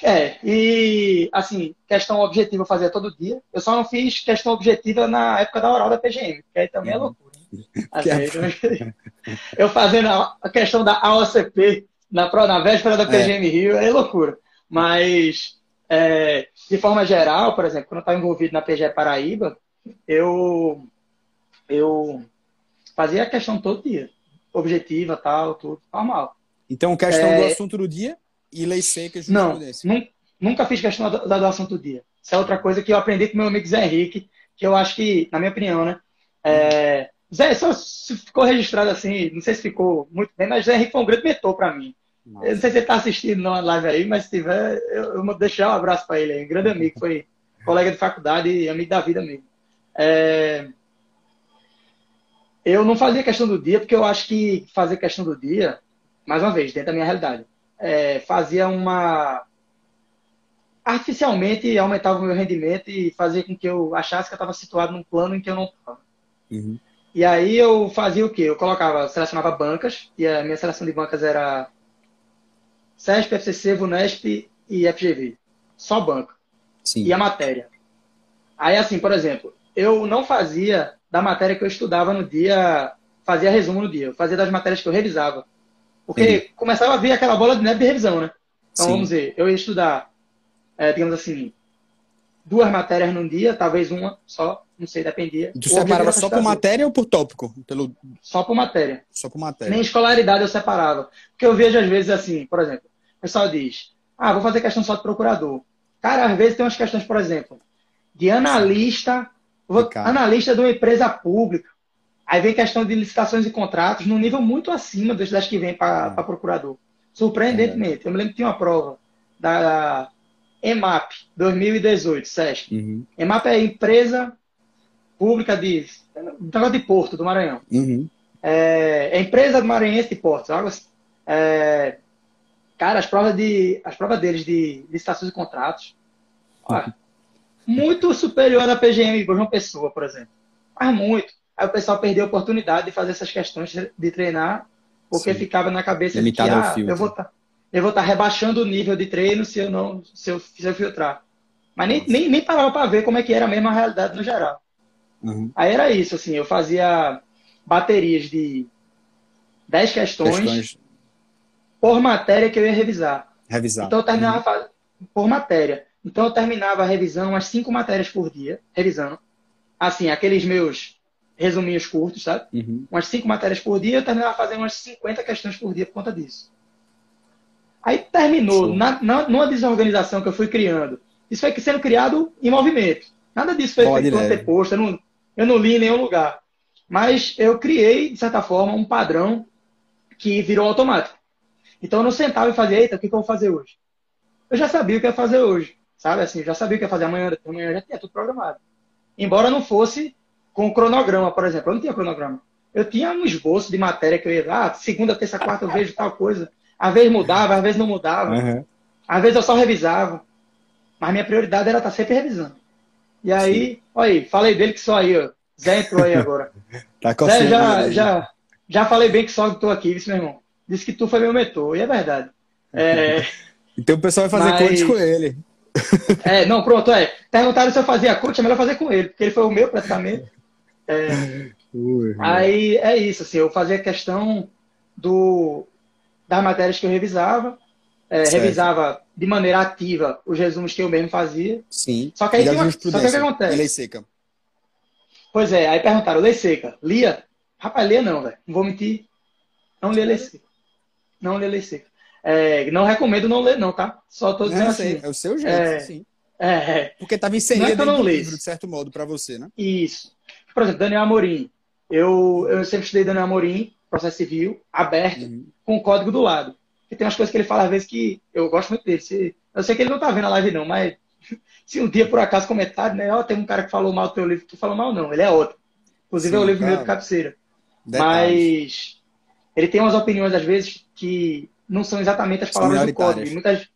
É, e assim, questão objetiva eu fazia todo dia. Eu só não fiz questão objetiva na época da oral da PGM, que aí também é uhum. loucura. Assim, é... eu fazendo a questão da AOCP na, na véspera da PGM é. Rio é loucura. Mas, é, de forma geral, por exemplo, quando eu estava envolvido na PGE Paraíba, eu, eu fazia a questão todo dia. Objetiva, tal, tudo, normal. Então, questão é... do assunto do dia e lei seca Não, nunca fiz questão do, do assunto do dia. Isso é outra coisa que eu aprendi com meu amigo Zé Henrique, que eu acho que, na minha opinião, né? É... Zé, só ficou registrado assim, não sei se ficou muito bem, mas Zé Henrique foi um grande mentor para mim. Nossa. Eu não sei se ele está assistindo na live aí, mas se tiver, eu, eu vou deixar um abraço para ele aí. Um grande amigo, foi colega de faculdade e amigo da vida mesmo. É... Eu não fazia questão do dia, porque eu acho que fazer questão do dia, mais uma vez, dentro da minha realidade, é, fazia uma. artificialmente aumentava o meu rendimento e fazia com que eu achasse que eu estava situado num plano em que eu não estava. Uhum. E aí eu fazia o quê? Eu colocava, selecionava bancas, e a minha seleção de bancas era SESP, FCC, VUNESP e FGV. Só banca. Sim. E a matéria. Aí, assim, por exemplo, eu não fazia da matéria que eu estudava no dia, fazia resumo no dia, eu fazia das matérias que eu revisava. Porque Sim. começava a vir aquela bola de neve de revisão, né? Então, Sim. vamos dizer, eu ia estudar, é, digamos assim, duas matérias num dia, talvez uma só, não sei, dependia. E tu separava só por matéria ou por tópico? Pelo... Só por matéria. Só por matéria. Nem escolaridade eu separava. Porque eu vejo às vezes assim, por exemplo, o pessoal diz, ah, vou fazer questão só de procurador. Cara, às vezes tem umas questões, por exemplo, de analista Analista de uma empresa pública. Aí vem questão de licitações e contratos num nível muito acima das que vem para é. procurador. Surpreendentemente. É. Eu me lembro que tinha uma prova da EMAP 2018, SESC. Uhum. EMAP é a empresa pública de, de Porto, do Maranhão. Uhum. É, é, empresa Maranhense de Portos. Algo assim. É, cara, as provas, de, as provas deles de licitações e contratos. Olha, muito superior à PGM João Pessoa, por exemplo. Mas muito. Aí o pessoal perdeu a oportunidade de fazer essas questões de treinar, porque Sim. ficava na cabeça Limitado de que ah, eu vou estar tá, eu vou estar tá rebaixando o nível de treino se eu não se eu, se eu filtrar. Mas nem, nem, nem parava para ver como é que era a mesma realidade no geral. Uhum. Aí era isso, assim, eu fazia baterias de 10 questões, questões, por matéria que eu ia revisar. Revisar. Então eu terminava uhum. por matéria. Então eu terminava a revisão umas cinco matérias por dia, revisando. Assim, aqueles meus resuminhos curtos, sabe? Uhum. Umas cinco matérias por dia, eu terminava fazendo umas 50 questões por dia por conta disso. Aí terminou, na, na, numa desorganização que eu fui criando. Isso foi sendo criado em movimento. Nada disso foi Pode feito ter posto, eu não, eu não li em nenhum lugar. Mas eu criei, de certa forma, um padrão que virou automático. Então eu não sentava e fazia, eita, o que, que eu vou fazer hoje? Eu já sabia o que eu ia fazer hoje. Sabe assim, já sabia o que ia fazer amanhã, amanhã já tinha tudo programado. Embora não fosse com cronograma, por exemplo. Eu não tinha cronograma. Eu tinha um esboço de matéria que eu ia, ah, segunda, terça, quarta eu vejo tal coisa. Às vezes mudava, às vezes não mudava. Uhum. Às vezes eu só revisava. Mas minha prioridade era estar sempre revisando. E aí, Sim. olha aí, falei dele que só aí, ó. Zé entrou aí agora. tá Zé, já, já, já falei bem que só estou aqui, disse meu irmão. Disse que tu foi meu mentor, e é verdade. É... então o pessoal vai fazer mas... coach com ele. É, não, pronto, é. Perguntaram se eu fazia coach, é melhor fazer com ele, porque ele foi o meu praticamente. É, aí é isso, assim, eu fazia questão do, das matérias que eu revisava, é, revisava de maneira ativa os resumos que eu mesmo fazia. Sim. Só que aí tem uma, só que o que acontece? Lei seca. Pois é, aí perguntaram, lei seca, lia? Rapaz, lia não, velho. Não vou mentir. Não lia lei seca. Não lia lei seca. É, não recomendo não ler, não, tá? Só tô dizendo assim. É o seu jeito, é, sim. É, é. Porque estava inserido é no livro, de certo modo, para você, né? Isso. Por exemplo, Daniel Amorim. Eu, eu sempre estudei Daniel Amorim, processo civil, aberto, uhum. com o código do lado. E tem umas coisas que ele fala às vezes que eu gosto muito dele. Se, eu sei que ele não tá vendo a live, não, mas se um dia por acaso comentário, né? Ó, tem um cara que falou mal do teu livro, tu falou mal, não, ele é outro. Inclusive Sim, é o livro meu de cabeceira. Mas ele tem umas opiniões, às vezes, que não são exatamente as palavras do código. Muitas...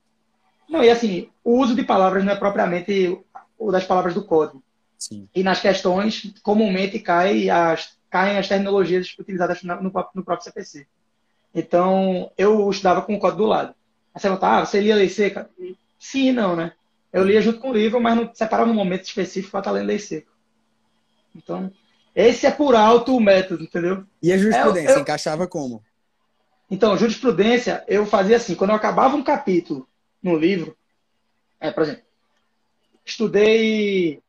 Não, e assim, o uso de palavras não é propriamente o das palavras do código. Sim. E nas questões, comumente cai as, caem as terminologias utilizadas no, no, próprio CPC. Então, eu estudava com o código do lado. Aí você pergunta, ah, você lia lei seca? Sim e não, né? Eu lia junto com o livro, mas não separava um momento específico para estar lendo lei seca. Então, esse é por alto o método, entendeu? E a jurisprudência, é, eu... encaixava como? Então, jurisprudência, eu fazia assim, quando eu acabava um capítulo no livro, é, por exemplo, estudei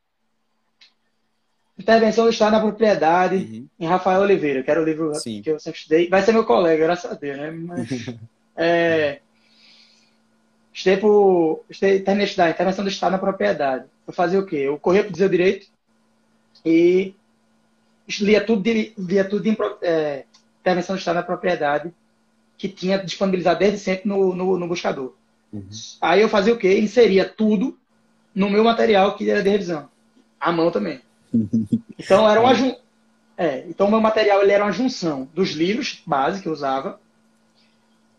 Intervenção do Estado na Propriedade uhum. em Rafael Oliveira, que era o livro Sim. que eu sempre estudei. Vai ser meu colega, graças a Deus, né? Mas, é, estudei por. Estudei, terminei de estudar Intervenção do Estado na Propriedade. Eu fazia o quê? Eu corria para o Dizer Direito e lia tudo de, lia tudo de é, Intervenção do Estado na Propriedade que tinha disponibilizado desde sempre no, no, no buscador. Uhum. Aí eu fazia o quê? Inseria tudo no meu material que era de revisão. À mão também. Então era uma é, então meu material ele era uma junção dos livros base que eu usava,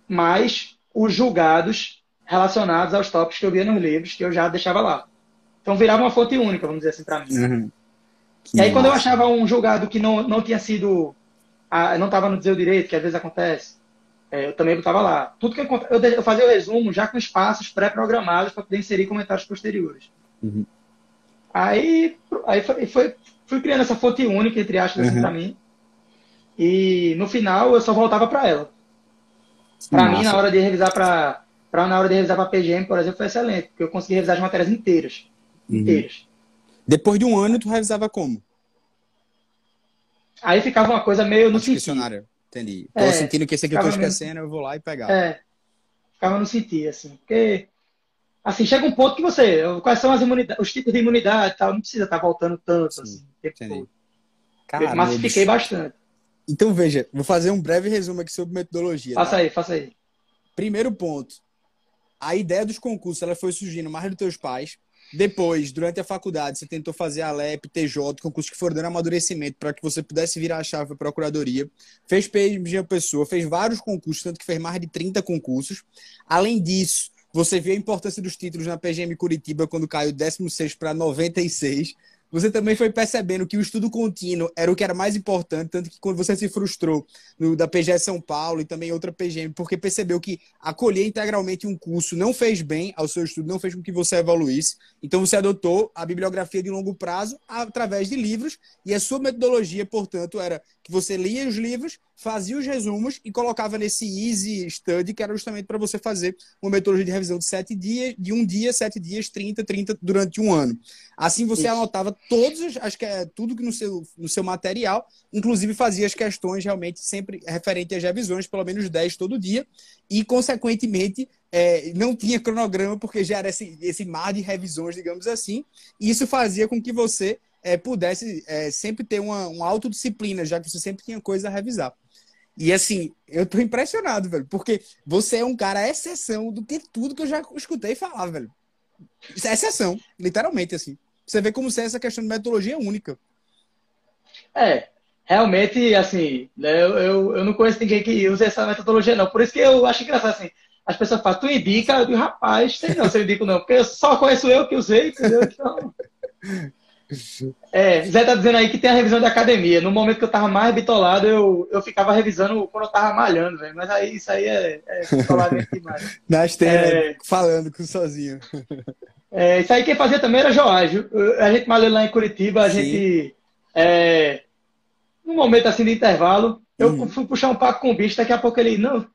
mais os julgados relacionados aos tópicos que eu via nos livros que eu já deixava lá. Então virava uma fonte única, vamos dizer assim, para mim. Uhum. E aí quando eu achava um julgado que não, não tinha sido, não estava no dizer o direito, que às vezes acontece, é, eu também botava lá. Tudo que eu, eu, eu fazia o resumo já com espaços pré-programados para poder inserir comentários posteriores. Uhum. Aí, aí foi, foi, fui criando essa fonte única, entre aspas, assim, uhum. para mim. E no final eu só voltava para ela. Para mim, na hora de revisar para na hora de revisar para PGM, por exemplo, foi excelente, porque eu consegui revisar as matérias inteiras. Uhum. Inteiras. Depois de um ano, tu revisava como? Aí ficava uma coisa meio no sentido. Entendi. Tô é, sentindo que esse aqui eu tô esquecendo, eu vou lá e pegar. É. Ficava no sentir, assim. Porque, assim, chega um ponto que você. Quais são as imunidades, os tipos de imunidade e tal, não precisa estar tá voltando tanto, Sim, assim. Entendi. Eu massifiquei bastante. Então, veja, vou fazer um breve resumo aqui sobre metodologia. Faça tá? aí, faça aí. Primeiro ponto. A ideia dos concursos ela foi surgindo mais dos teus pais, depois, durante a faculdade, você tentou fazer a LEP, TJ, concursos que foram dando amadurecimento para que você pudesse virar a chave para a procuradoria. Fez PMG Pessoa, fez vários concursos, tanto que fez mais de 30 concursos. Além disso, você viu a importância dos títulos na PGM Curitiba quando caiu 16 para 96 você também foi percebendo que o estudo contínuo era o que era mais importante, tanto que quando você se frustrou no, da PGE São Paulo e também outra PGM, porque percebeu que acolher integralmente um curso não fez bem ao seu estudo, não fez com que você evoluísse. Então você adotou a bibliografia de longo prazo através de livros e a sua metodologia, portanto, era que você lia os livros, fazia os resumos e colocava nesse easy study, que era justamente para você fazer uma metodologia de revisão de sete dias, de um dia, sete dias, 30, 30 durante um ano. Assim você Isso. anotava todos as, é, tudo que no seu, no seu material, inclusive fazia as questões realmente sempre referente às revisões, pelo menos 10 todo dia, e consequentemente é, não tinha cronograma, porque já era esse, esse mar de revisões, digamos assim, e isso fazia com que você é, pudesse é, sempre ter uma, uma autodisciplina, já que você sempre tinha coisa a revisar. E assim, eu tô impressionado, velho, porque você é um cara exceção do que tudo que eu já escutei falar, velho. É exceção, literalmente, assim. Você vê como se essa questão de metodologia é única. É, realmente, assim, né, eu, eu, eu não conheço ninguém que use essa metodologia, não. Por isso que eu acho engraçado, assim, as pessoas falam, tu indica, eu digo, rapaz, tem não, se eu indico não, porque eu só conheço eu que usei, entendeu? Então... É, Zé tá dizendo aí que tem a revisão de academia. No momento que eu tava mais bitolado, eu, eu ficava revisando quando eu tava malhando, velho. Mas aí isso aí é, é bitolado demais. Nas é, falando com sozinho. É, isso aí quem fazia também era Joás. A gente malhou lá em Curitiba, a Sim. gente é, num momento assim de intervalo, eu uhum. fui puxar um papo com o bicho, daqui a pouco ele, não,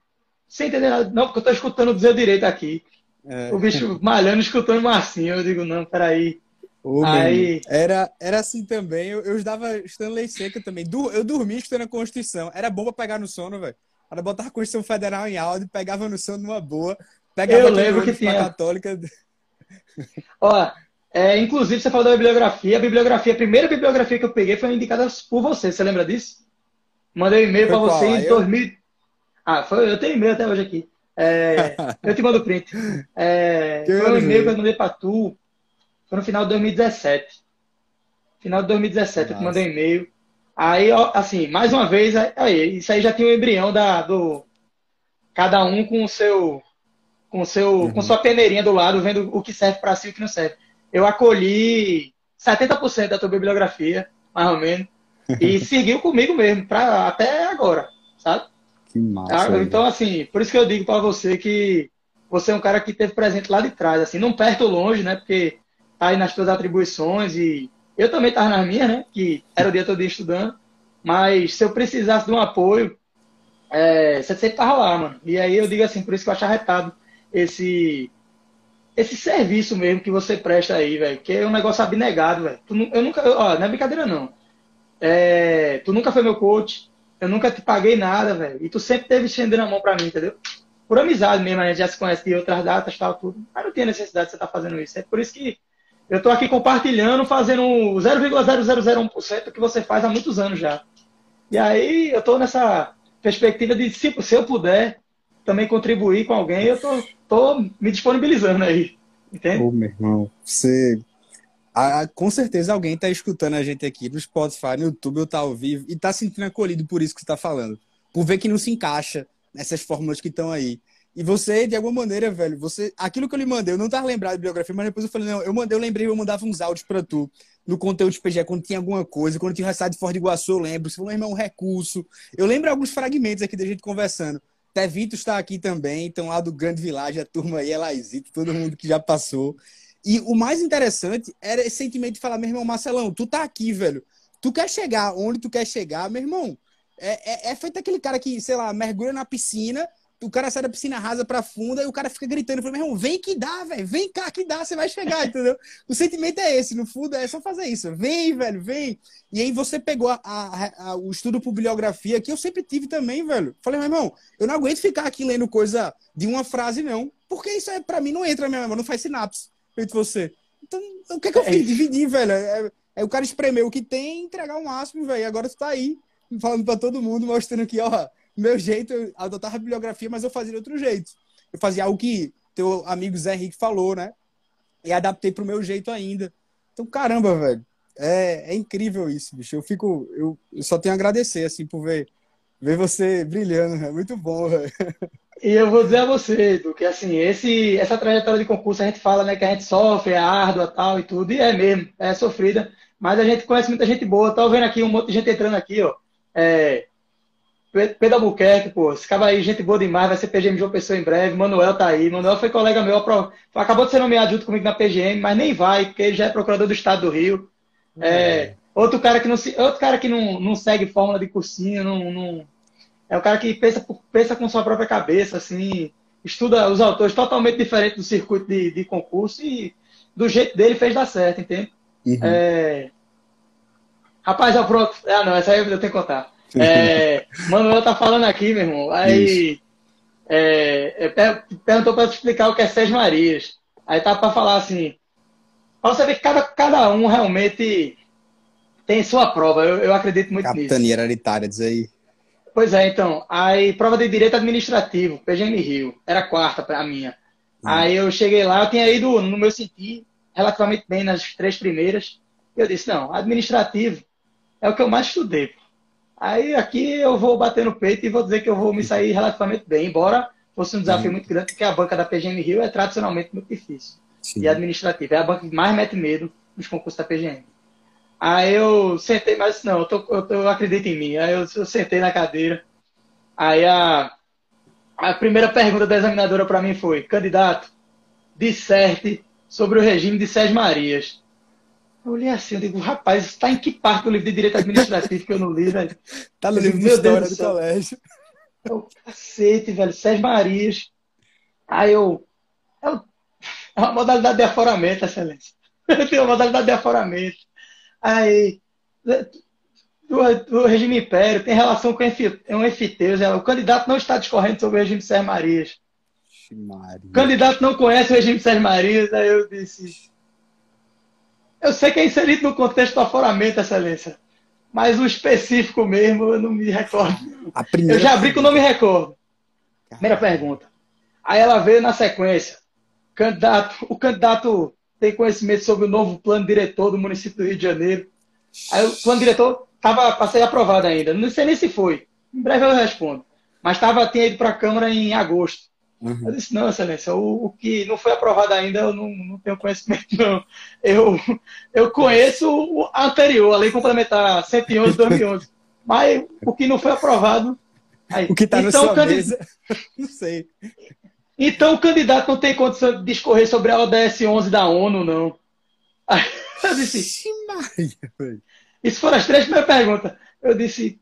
sem entender nada, não, porque eu tô escutando dizer direito aqui. É. O bicho malhando, escutando Marcinho. Eu digo, não, peraí. Ô, aí... Era, era assim também. Eu, eu estava Stanley Seca também. Du, eu dormia escutando a Constituição. Era bom pra pegar no sono, velho. Era botar a Constituição Federal em áudio, pegava no sono numa boa. Pegava eu lembro que tinha. Católica. Ó, é, inclusive, você falou da bibliografia. A bibliografia, a primeira bibliografia que eu peguei foi indicada por você. Você lembra disso? Mandei um e-mail para você em 2000. Ah, foi, eu tenho e-mail até hoje aqui. É, eu te mando o print. É, foi um e-mail que eu mandei para tu. Foi no final de 2017. Final de 2017 Nossa. eu te mandei um e-mail. Aí, assim, mais uma vez, aí, isso aí já tinha o um embrião da, do. Cada um com o seu. Com, seu, uhum. com sua peneirinha do lado, vendo o que serve para si e o que não serve. Eu acolhi 70% da tua bibliografia, mais ou menos, e seguiu comigo mesmo, pra, até agora, sabe? Que massa. Ah, então, assim, por isso que eu digo para você que você é um cara que teve presente lá de trás, assim, não perto ou longe, né? Porque tá aí nas suas atribuições e eu também estava nas minhas, né? Que era o dia todo estudando. Mas se eu precisasse de um apoio, é, você sempre tava lá, mano. E aí eu digo assim, por isso que eu acho arretado esse esse serviço mesmo que você presta aí, velho, que é um negócio abnegado, velho. Eu nunca, ó, não é brincadeira não. É, tu nunca foi meu coach, eu nunca te paguei nada, velho. E tu sempre teve estendendo a mão pra mim, entendeu? Por amizade mesmo, a gente já se conhece de outras datas, tal, tudo. Mas não tem necessidade de você estar tá fazendo isso. É por isso que eu tô aqui compartilhando, fazendo 0,0001% do que você faz há muitos anos já. E aí eu tô nessa perspectiva de, se, se eu puder também contribuir com alguém, eu tô me disponibilizando aí. Entende? Ô, meu irmão, você com certeza alguém está escutando a gente aqui no Spotify, no YouTube, ou tá ao vivo, e está sentindo acolhido por isso que você está falando. Por ver que não se encaixa nessas fórmulas que estão aí. E você, de alguma maneira, velho, você. Aquilo que eu lhe mandei, eu não estava lembrado de biografia, mas depois eu falei, não, eu mandei, eu lembrei, eu mandava uns áudios para tu no conteúdo de PGE, quando tinha alguma coisa, quando tinha o restado de Ford Iguaçu, eu lembro. Você falou, irmão, um recurso. Eu lembro alguns fragmentos aqui da gente conversando. Tevito está aqui também, então lá do Grande Village, a turma aí, é Laizito, todo mundo que já passou. E o mais interessante era esse sentimento de falar, meu irmão, Marcelão, tu tá aqui, velho. Tu quer chegar onde tu quer chegar, meu irmão. É, é, é feito aquele cara que, sei lá, mergulha na piscina, o cara sai da piscina rasa pra funda e o cara fica gritando. Meu irmão, vem que dá, velho. Vem cá que dá, você vai chegar, entendeu? o sentimento é esse, no fundo é só fazer isso. Vem, velho, vem. E aí você pegou a, a, a, o estudo por bibliografia, que eu sempre tive também, velho. Falei, meu irmão, eu não aguento ficar aqui lendo coisa de uma frase, não. Porque isso é, pra mim não entra minha memória, não faz sinapse feito você. Então, o que é que eu fiz? Dividir, velho. É, é, o cara espremer o que tem e entregar o máximo, velho. Agora tu tá aí, falando pra todo mundo, mostrando que, ó, meu jeito, eu adotava a bibliografia, mas eu fazia de outro jeito. Eu fazia algo que teu amigo Zé Henrique falou, né? E adaptei pro meu jeito ainda. Então, caramba, velho. É, é incrível isso, bicho. Eu fico. Eu, eu só tenho a agradecer, assim, por ver, ver você brilhando. É muito bom, velho. E eu vou dizer a você, Edu, que assim, esse, essa trajetória de concurso a gente fala né, que a gente sofre, é árdua tal e tudo, e é mesmo, é sofrida, mas a gente conhece muita gente boa. Tô vendo aqui um monte de gente entrando aqui, ó. É, Pedro Albuquerque, pô, esse cara aí, gente boa demais, vai ser PGM João Pessoa em breve. Manuel tá aí. Manuel foi colega meu, acabou de ser nomeado junto comigo na PGM, mas nem vai, porque ele já é procurador do Estado do Rio. É, é. Outro cara que não outro cara que não, não segue fórmula de cursinho, não, não é o cara que pensa, pensa com sua própria cabeça, assim, estuda os autores totalmente diferentes do circuito de, de concurso e do jeito dele fez dar certo, entende? Uhum. É... Rapaz, é pronto. Ah, não, essa aí eu tenho que contar. É... Manuel tá falando aqui, meu irmão. Aí é... é perguntou para explicar o que é Sérgio Marias. Aí tá para falar assim. Pra você ver que cada, cada um realmente tem sua prova. Eu, eu acredito muito Capitania nisso. Capitania hereditária, diz aí. Pois é, então. Aí, prova de direito administrativo, PGM Rio. Era a quarta para a minha. Hum. Aí eu cheguei lá, eu tinha ido, no meu sentido, relativamente bem nas três primeiras. Eu disse, não, administrativo é o que eu mais estudei. Aí aqui eu vou bater no peito e vou dizer que eu vou me sair relativamente bem, embora fosse um desafio hum. muito grande, porque a banca da PGM Rio é tradicionalmente muito difícil. Sim. E administrativa é a banca que mais mete medo nos concursos da PGM. Aí eu sentei, mas não, eu, tô, eu, tô, eu acredito em mim. Aí eu, eu, sentei na cadeira. Aí a, a primeira pergunta da examinadora para mim foi: candidato, disserte sobre o regime de Sérgio Marias. Eu olhei assim, eu digo, rapaz, isso tá em que parte do livro de Direito Administrativo que eu não li, velho? Tá no livro de História do, do colégio. Eu, cacete, velho, Sérgio Marias. Aí eu, eu. É uma modalidade de aforamento, excelência. Tem uma modalidade de aforamento. Aí, do, do regime império, tem relação com um efiteus. O candidato não está discorrendo sobre o regime Sérgio Marias. O candidato não conhece o regime Sérgio Marias. Aí eu disse. Eu sei que é inserido no contexto do aforamento, excelência. Mas o específico mesmo, eu não me recordo. eu já abri que eu não me recordo. Primeira pergunta. Aí ela veio na sequência. Candidato, o candidato tem conhecimento sobre o novo plano diretor do município do Rio de Janeiro. Aí o plano diretor estava para ser aprovado ainda. Não sei nem se foi. Em breve eu respondo. Mas tava, tinha ido para a Câmara em agosto. Uhum. Eu disse, não, excelência, o, o, que não foi aprovado ainda, eu não, não tenho conhecimento, não. Eu, eu conheço o anterior, a Lei Complementar 111 de 2011. Mas o que não foi aprovado... Aí, o que está então, no candidato... Não sei. Então o candidato não tem condição de discorrer sobre a ODS 11 da ONU, não. Aí, eu disse... Isso foram as três primeiras perguntas. Eu disse...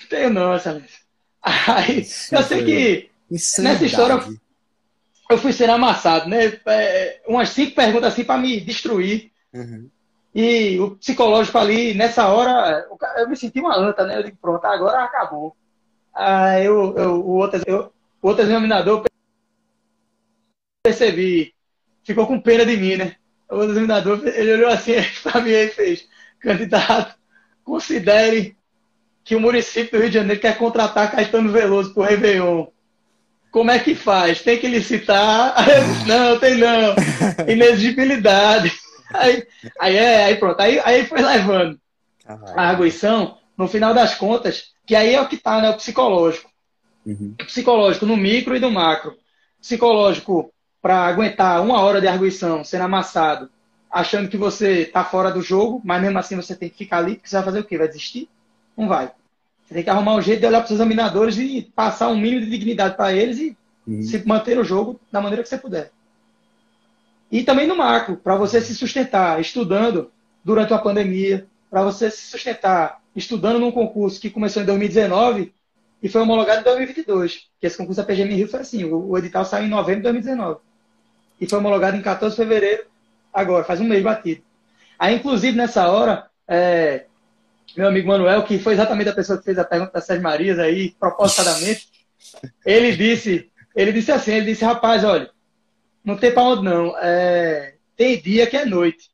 Não tenho não, excelência. Aí, eu sei que Insanidade. Nessa história, eu fui sendo amassado, né? É, umas cinco perguntas assim para me destruir. Uhum. E o psicológico ali, nessa hora, eu me senti uma anta, né? Eu digo, pronto, agora acabou. Aí eu, eu, o, outro, eu, o outro examinador percebi, ficou com pena de mim, né? O outro examinador, ele olhou assim para mim e fez, candidato, considere que o município do Rio de Janeiro quer contratar Caetano Veloso para o Réveillon como é que faz? Tem que licitar? não, tem não. Inexigibilidade. Aí, aí, é, aí pronto, aí, aí foi levando a arguição, no final das contas, que aí é o que está, né? O psicológico. Uhum. O psicológico no micro e no macro. Psicológico para aguentar uma hora de arguição sendo amassado, achando que você está fora do jogo, mas mesmo assim você tem que ficar ali, porque você vai fazer o quê? Vai desistir? Não vai. Tem que arrumar um jeito de olhar para os examinadores e passar um mínimo de dignidade para eles e uhum. se manter o jogo da maneira que você puder. E também no macro, para você se sustentar estudando durante uma pandemia, para você se sustentar estudando num concurso que começou em 2019 e foi homologado em 2022. Que esse concurso da PGM Rio foi assim, o, edital saiu em novembro de 2019 e foi homologado em 14 de fevereiro, agora, faz um mês batido. Aí, inclusive, nessa hora, é, meu amigo Manuel, que foi exatamente a pessoa que fez a pergunta da Sérgio Marias aí, propositadamente, ele disse, ele disse assim, ele disse, rapaz, olha, não tem para onde não, é, tem dia que é noite.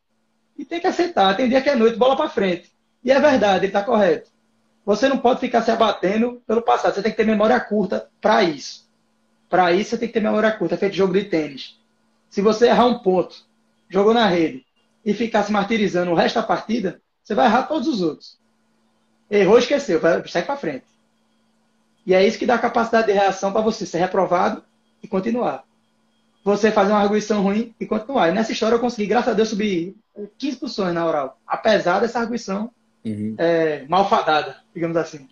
E tem que aceitar, tem dia que é noite, bola para frente. E é verdade, ele está correto. Você não pode ficar se abatendo pelo passado, você tem que ter memória curta para isso. Para isso você tem que ter memória curta, é feito jogo de tênis. Se você errar um ponto, jogou na rede, e ficar se martirizando o resto da partida, você vai errar todos os outros. Errou, esqueceu, segue para frente. E é isso que dá capacidade de reação para você ser reprovado e continuar. Você fazer uma arguição ruim e continuar. E nessa história eu consegui, graças a Deus, subir 15 posições na oral, apesar dessa arguição uhum. é, malfadada, digamos assim.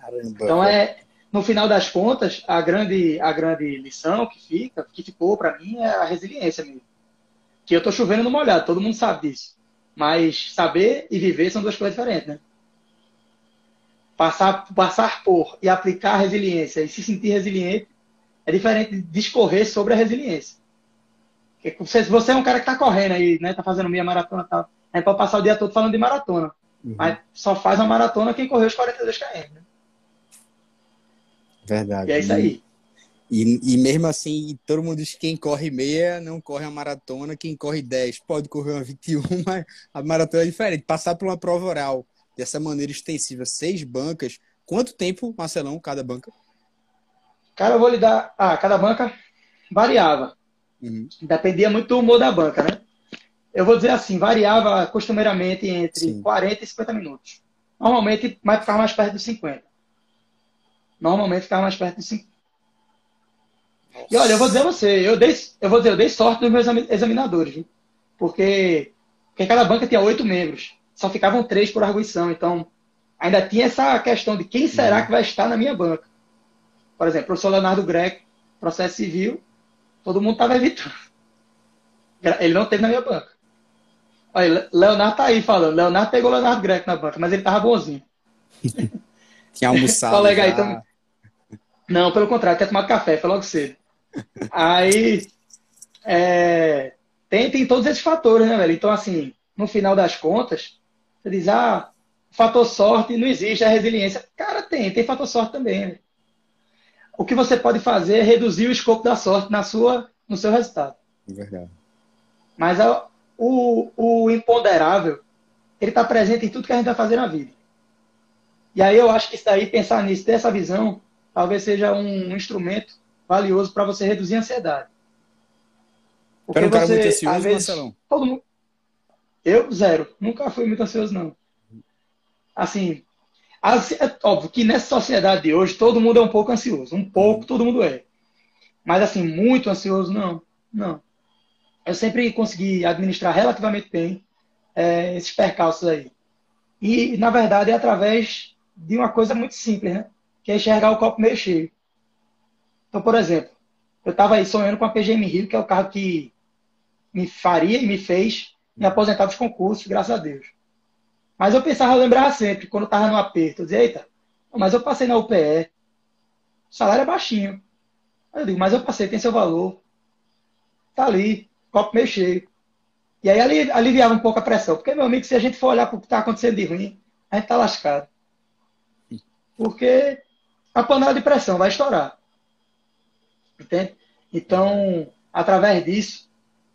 Caramba. Então é, no final das contas, a grande, a grande lição que fica, que ficou para mim é a resiliência mesmo. Que eu tô chovendo no molhado, todo mundo sabe disso. Mas saber e viver são duas coisas diferentes, né? Passar, passar por e aplicar resiliência e se sentir resiliente é diferente de discorrer sobre a resiliência. Porque você é um cara que está correndo aí, né? Tá fazendo meia maratona e tal. Para passar o dia todo falando de maratona. Uhum. Mas só faz uma maratona quem correu os 42 km, né? Verdade. E é isso aí. E, e mesmo assim, todo mundo diz que quem corre meia não corre a maratona, quem corre 10 pode correr uma 21, mas a maratona é diferente. Passar por uma prova oral dessa maneira extensiva, seis bancas. Quanto tempo, Marcelão, cada banca? Cara, eu vou lhe dar. Ah, cada banca variava. Uhum. Dependia muito do humor da banca, né? Eu vou dizer assim, variava costumeiramente entre Sim. 40 e 50 minutos. Normalmente, mas ficava mais perto dos 50. Normalmente ficava mais perto dos 50. E olha, eu vou dizer a você, eu dei, eu vou dizer, eu dei sorte dos meus examinadores, viu? porque, porque cada banca tinha oito membros só ficavam três por arguição. Então, ainda tinha essa questão de quem será uhum. que vai estar na minha banca. Por exemplo, o professor Leonardo Greco, processo civil, todo mundo estava evitando. Ele não teve na minha banca. Olha, Leonardo tá aí falando. Leonardo pegou o Leonardo Greco na banca, mas ele tava bonzinho. Tinha almoçado. Colega aí também. Não, pelo contrário, quer tomar café, foi logo cedo. Aí, é, tem, tem todos esses fatores, né, velho? Então, assim, no final das contas, você diz, ah, fator sorte não existe, a resiliência. Cara, tem, tem fator sorte também. Né? O que você pode fazer é reduzir o escopo da sorte na sua, no seu resultado. É verdade. Mas a, o, o imponderável, ele está presente em tudo que a gente vai fazer na vida. E aí eu acho que isso daí, pensar nisso, ter essa visão, talvez seja um, um instrumento valioso para você reduzir a ansiedade. Porque Era um cara você, muito ansioso, às vezes, Marcelão? Todo mundo... Eu, zero. Nunca fui muito ansioso, não. Assim, as, é óbvio que nessa sociedade de hoje, todo mundo é um pouco ansioso. Um pouco, todo mundo é. Mas, assim, muito ansioso, não. Não. Eu sempre consegui administrar relativamente bem é, esses percalços aí. E, na verdade, é através de uma coisa muito simples, né? Que é enxergar o copo meio cheio. Então, por exemplo, eu estava aí sonhando com a PGM Rio, que é o carro que me faria e me fez me aposentar dos concursos, graças a Deus. Mas eu pensava, eu lembrava sempre, quando estava no aperto, eu dizia, eita, mas eu passei na UPE, o salário é baixinho. Aí eu digo, mas eu passei, tem seu valor. Tá ali, copo meio cheio. E aí aliviava um pouco a pressão. Porque, meu amigo, se a gente for olhar para o que está acontecendo de ruim, a gente está lascado. Porque a panela de pressão vai estourar. Entende? Então, através disso,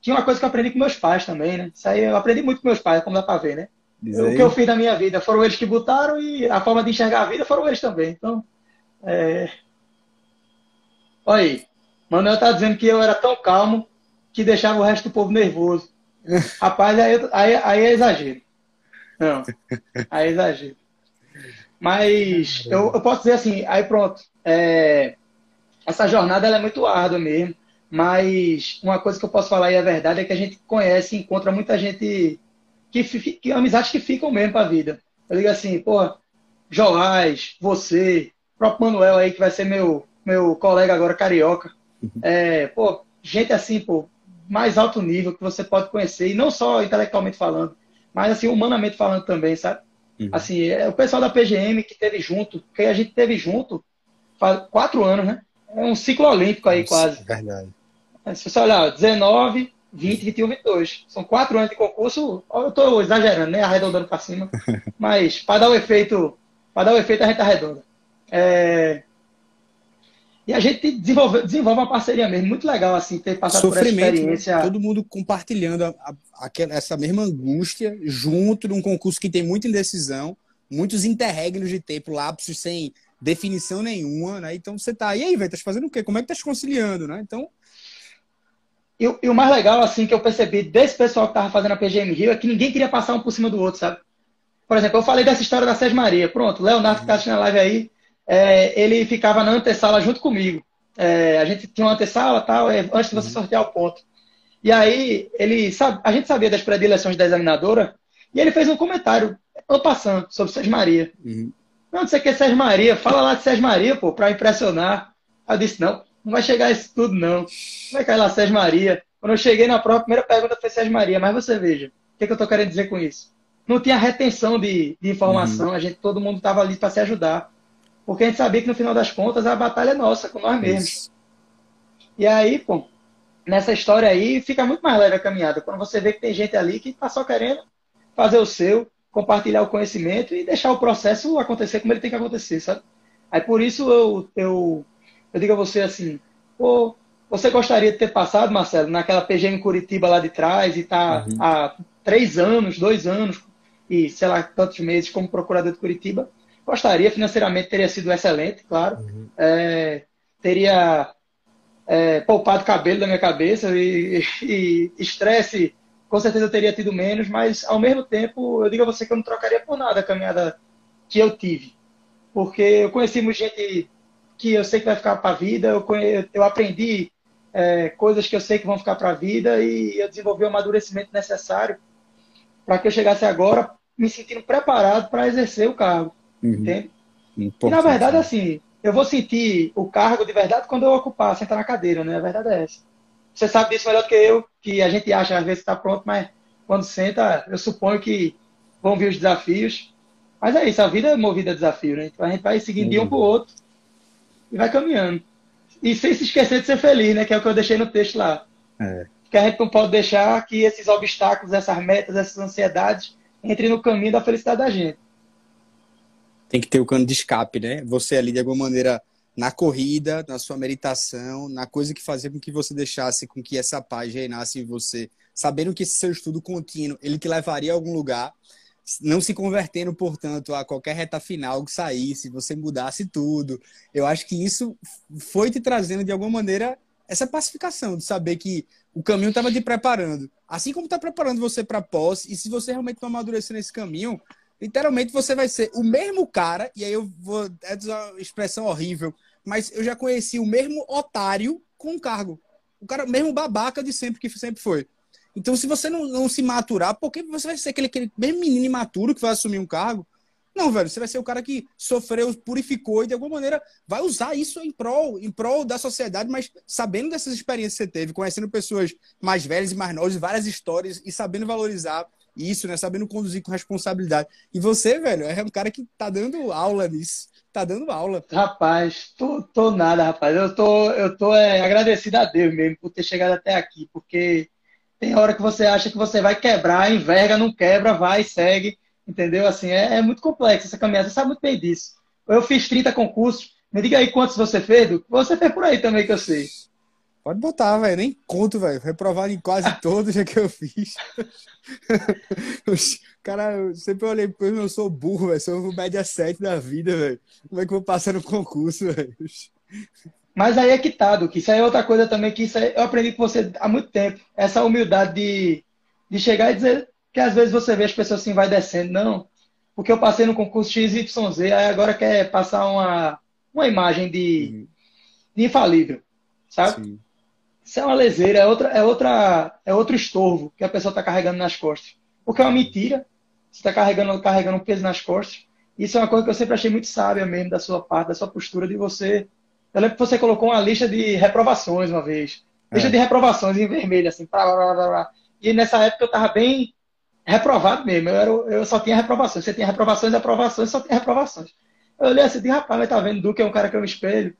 tinha uma coisa que eu aprendi com meus pais também, né? Isso aí eu aprendi muito com meus pais, como dá para ver, né? O que eu fiz na minha vida foram eles que botaram e a forma de enxergar a vida foram eles também. Então, é... olha aí. Manuel tá dizendo que eu era tão calmo que deixava o resto do povo nervoso. Rapaz, aí, aí, aí é exagero. Não, aí é exagero. Mas eu, eu posso dizer assim, aí pronto. É, essa jornada é muito árdua mesmo. Mas uma coisa que eu posso falar e é verdade é que a gente conhece e encontra muita gente que, que amizades que ficam mesmo para a vida. Eu digo assim, pô, Joás, você, o próprio Manuel aí, que vai ser meu, meu colega agora carioca. Uhum. É, pô, gente assim, pô, mais alto nível que você pode conhecer, e não só intelectualmente falando, mas assim, humanamente falando também, sabe? Uhum. Assim, é o pessoal da PGM que teve junto, que a gente teve junto faz quatro anos, né? É um ciclo olímpico aí, Nossa, quase. Verdade. Se você olhar, 19, 20, 21, 22. São quatro anos de concurso. Eu estou exagerando, né? Arredondando para cima. Mas para dar o efeito, para dar o efeito, a gente arredonda. É... E a gente desenvolve, desenvolve uma parceria mesmo, muito legal, assim, ter passado Sofrimento, por essa né? experiência. Todo mundo compartilhando a, a, essa mesma angústia, junto num concurso que tem muita indecisão, muitos interregnos de tempo, lapsos sem definição nenhuma, né? Então você tá, e aí, velho, tá fazendo o quê? Como é que tá se conciliando, né? Então. E, e, o mais legal, assim, que eu percebi desse pessoal que tava fazendo a PGM Rio é que ninguém queria passar um por cima do outro, sabe? Por exemplo, eu falei dessa história da Sérgio Maria. Pronto, Leonardo que tá assistindo a live aí, é, ele ficava na antessala junto comigo. É, a gente tinha uma antessala tal, é, antes de você uhum. sortear o ponto. E aí, ele sabe, a gente sabia das predileções da examinadora, e ele fez um comentário, passando, sobre Sérgio Maria. Uhum. Não, não sei o que é Sérgio Maria, fala lá de Sérgio Maria, pô, pra impressionar. Aí eu disse, não, não vai chegar isso tudo, não. Vai cair lá Sérgio Maria. Quando eu cheguei na prova, a primeira pergunta foi Sérgio Maria, mas você veja, o que, é que eu estou querendo dizer com isso? Não tinha retenção de, de informação, uhum. a gente, todo mundo estava ali para se ajudar. Porque a gente sabia que no final das contas a batalha é nossa, com nós mesmos. Isso. E aí, pô, nessa história aí fica muito mais leve a caminhada. Quando você vê que tem gente ali que está só querendo fazer o seu, compartilhar o conhecimento e deixar o processo acontecer como ele tem que acontecer, sabe? Aí por isso eu, eu, eu digo a você assim, pô, você gostaria de ter passado, Marcelo, naquela PGM Curitiba lá de trás e tá uhum. há três anos, dois anos e sei lá tantos meses como procurador de Curitiba? Gostaria, financeiramente teria sido excelente, claro. Uhum. É, teria é, poupado cabelo da minha cabeça e estresse, com certeza eu teria tido menos, mas ao mesmo tempo eu digo a você que eu não trocaria por nada a caminhada que eu tive. Porque eu conheci muita gente que eu sei que vai ficar para a vida, eu, eu aprendi é, coisas que eu sei que vão ficar para a vida e eu desenvolvi o amadurecimento necessário para que eu chegasse agora me sentindo preparado para exercer o cargo. Uhum. Entende? E na verdade, assim, eu vou sentir o cargo de verdade quando eu ocupar, sentar na cadeira, né? A verdade é essa. Você sabe disso melhor do que eu, que a gente acha às vezes está pronto, mas quando senta, eu suponho que vão vir os desafios. Mas é isso, a vida é movida a desafio, né? Então a gente vai seguindo de um para o outro e vai caminhando. E sem se esquecer de ser feliz, né? Que é o que eu deixei no texto lá. É. Que a gente não pode deixar que esses obstáculos, essas metas, essas ansiedades entrem no caminho da felicidade da gente. Tem que ter o cano de escape, né? Você ali, de alguma maneira, na corrida, na sua meditação, na coisa que fazia com que você deixasse com que essa paz reinasse em você, sabendo que esse seu estudo contínuo, ele te levaria a algum lugar, não se convertendo, portanto, a qualquer reta final que saísse, você mudasse tudo. Eu acho que isso foi te trazendo, de alguma maneira, essa pacificação, de saber que o caminho estava te preparando. Assim como está preparando você para pós, e se você realmente não amadurecer nesse caminho, literalmente você vai ser o mesmo cara, e aí eu vou é uma expressão horrível, mas eu já conheci o mesmo otário com cargo. O cara, mesmo babaca de sempre que sempre foi. Então, se você não, não se maturar, por que você vai ser aquele, aquele mesmo menino imaturo que vai assumir um cargo? Não, velho, você vai ser o cara que sofreu, purificou e de alguma maneira vai usar isso em prol, em prol da sociedade, mas sabendo dessas experiências que você teve, conhecendo pessoas mais velhas e mais novas, várias histórias e sabendo valorizar isso, né? Sabendo conduzir com responsabilidade. E você, velho, é um cara que tá dando aula nisso. Tá dando aula. Rapaz, tô, tô nada, rapaz. Eu tô, eu tô é, agradecido a Deus mesmo por ter chegado até aqui, porque tem hora que você acha que você vai quebrar, enverga, não quebra, vai, segue, entendeu? Assim, é, é muito complexo essa caminhada, você sabe muito bem disso. Eu fiz 30 concursos, me diga aí quantos você fez, Du? Você fez por aí também que eu sei. Pode botar, velho, nem conto, velho. Reprovado em quase todos já que eu fiz. Cara, eu sempre olhei para eu sou burro, velho. Sou média 7 da vida, velho. Como é que eu vou passar no concurso, velho? Mas aí é que tá, que isso aí é outra coisa também que isso aí, eu aprendi com você há muito tempo. Essa humildade de, de chegar e dizer que às vezes você vê as pessoas assim, vai descendo. Não, porque eu passei no concurso XYZ, aí agora quer passar uma, uma imagem de, uhum. de infalível, sabe? Sim. Isso é uma leseira, é, outra, é, outra, é outro estorvo que a pessoa está carregando nas costas. Porque é uma mentira, você está carregando, carregando um peso nas costas. Isso é uma coisa que eu sempre achei muito sábia mesmo da sua parte, da sua postura, de você eu lembro que você colocou uma lista de reprovações uma vez. Lista é. de reprovações em vermelho, assim. Blá, blá, blá, blá. E nessa época eu tava bem reprovado mesmo. Eu, era, eu só tinha reprovações. Você tinha reprovações, aprovações, só tinha reprovações. Eu olhei assim, rapaz, mas tá vendo, Duque é um cara que eu me espelho.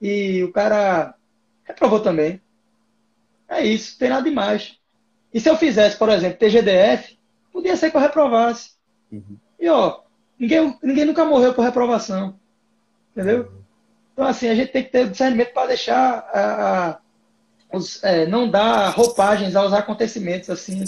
E o cara reprovou também. É isso, tem nada demais. E se eu fizesse, por exemplo, TGDF, podia ser que eu reprovasse. Uhum. E ó, ninguém, ninguém nunca morreu por reprovação. Entendeu? Então, assim, a gente tem que ter discernimento para deixar a, a os, é, não dar roupagens aos acontecimentos, assim.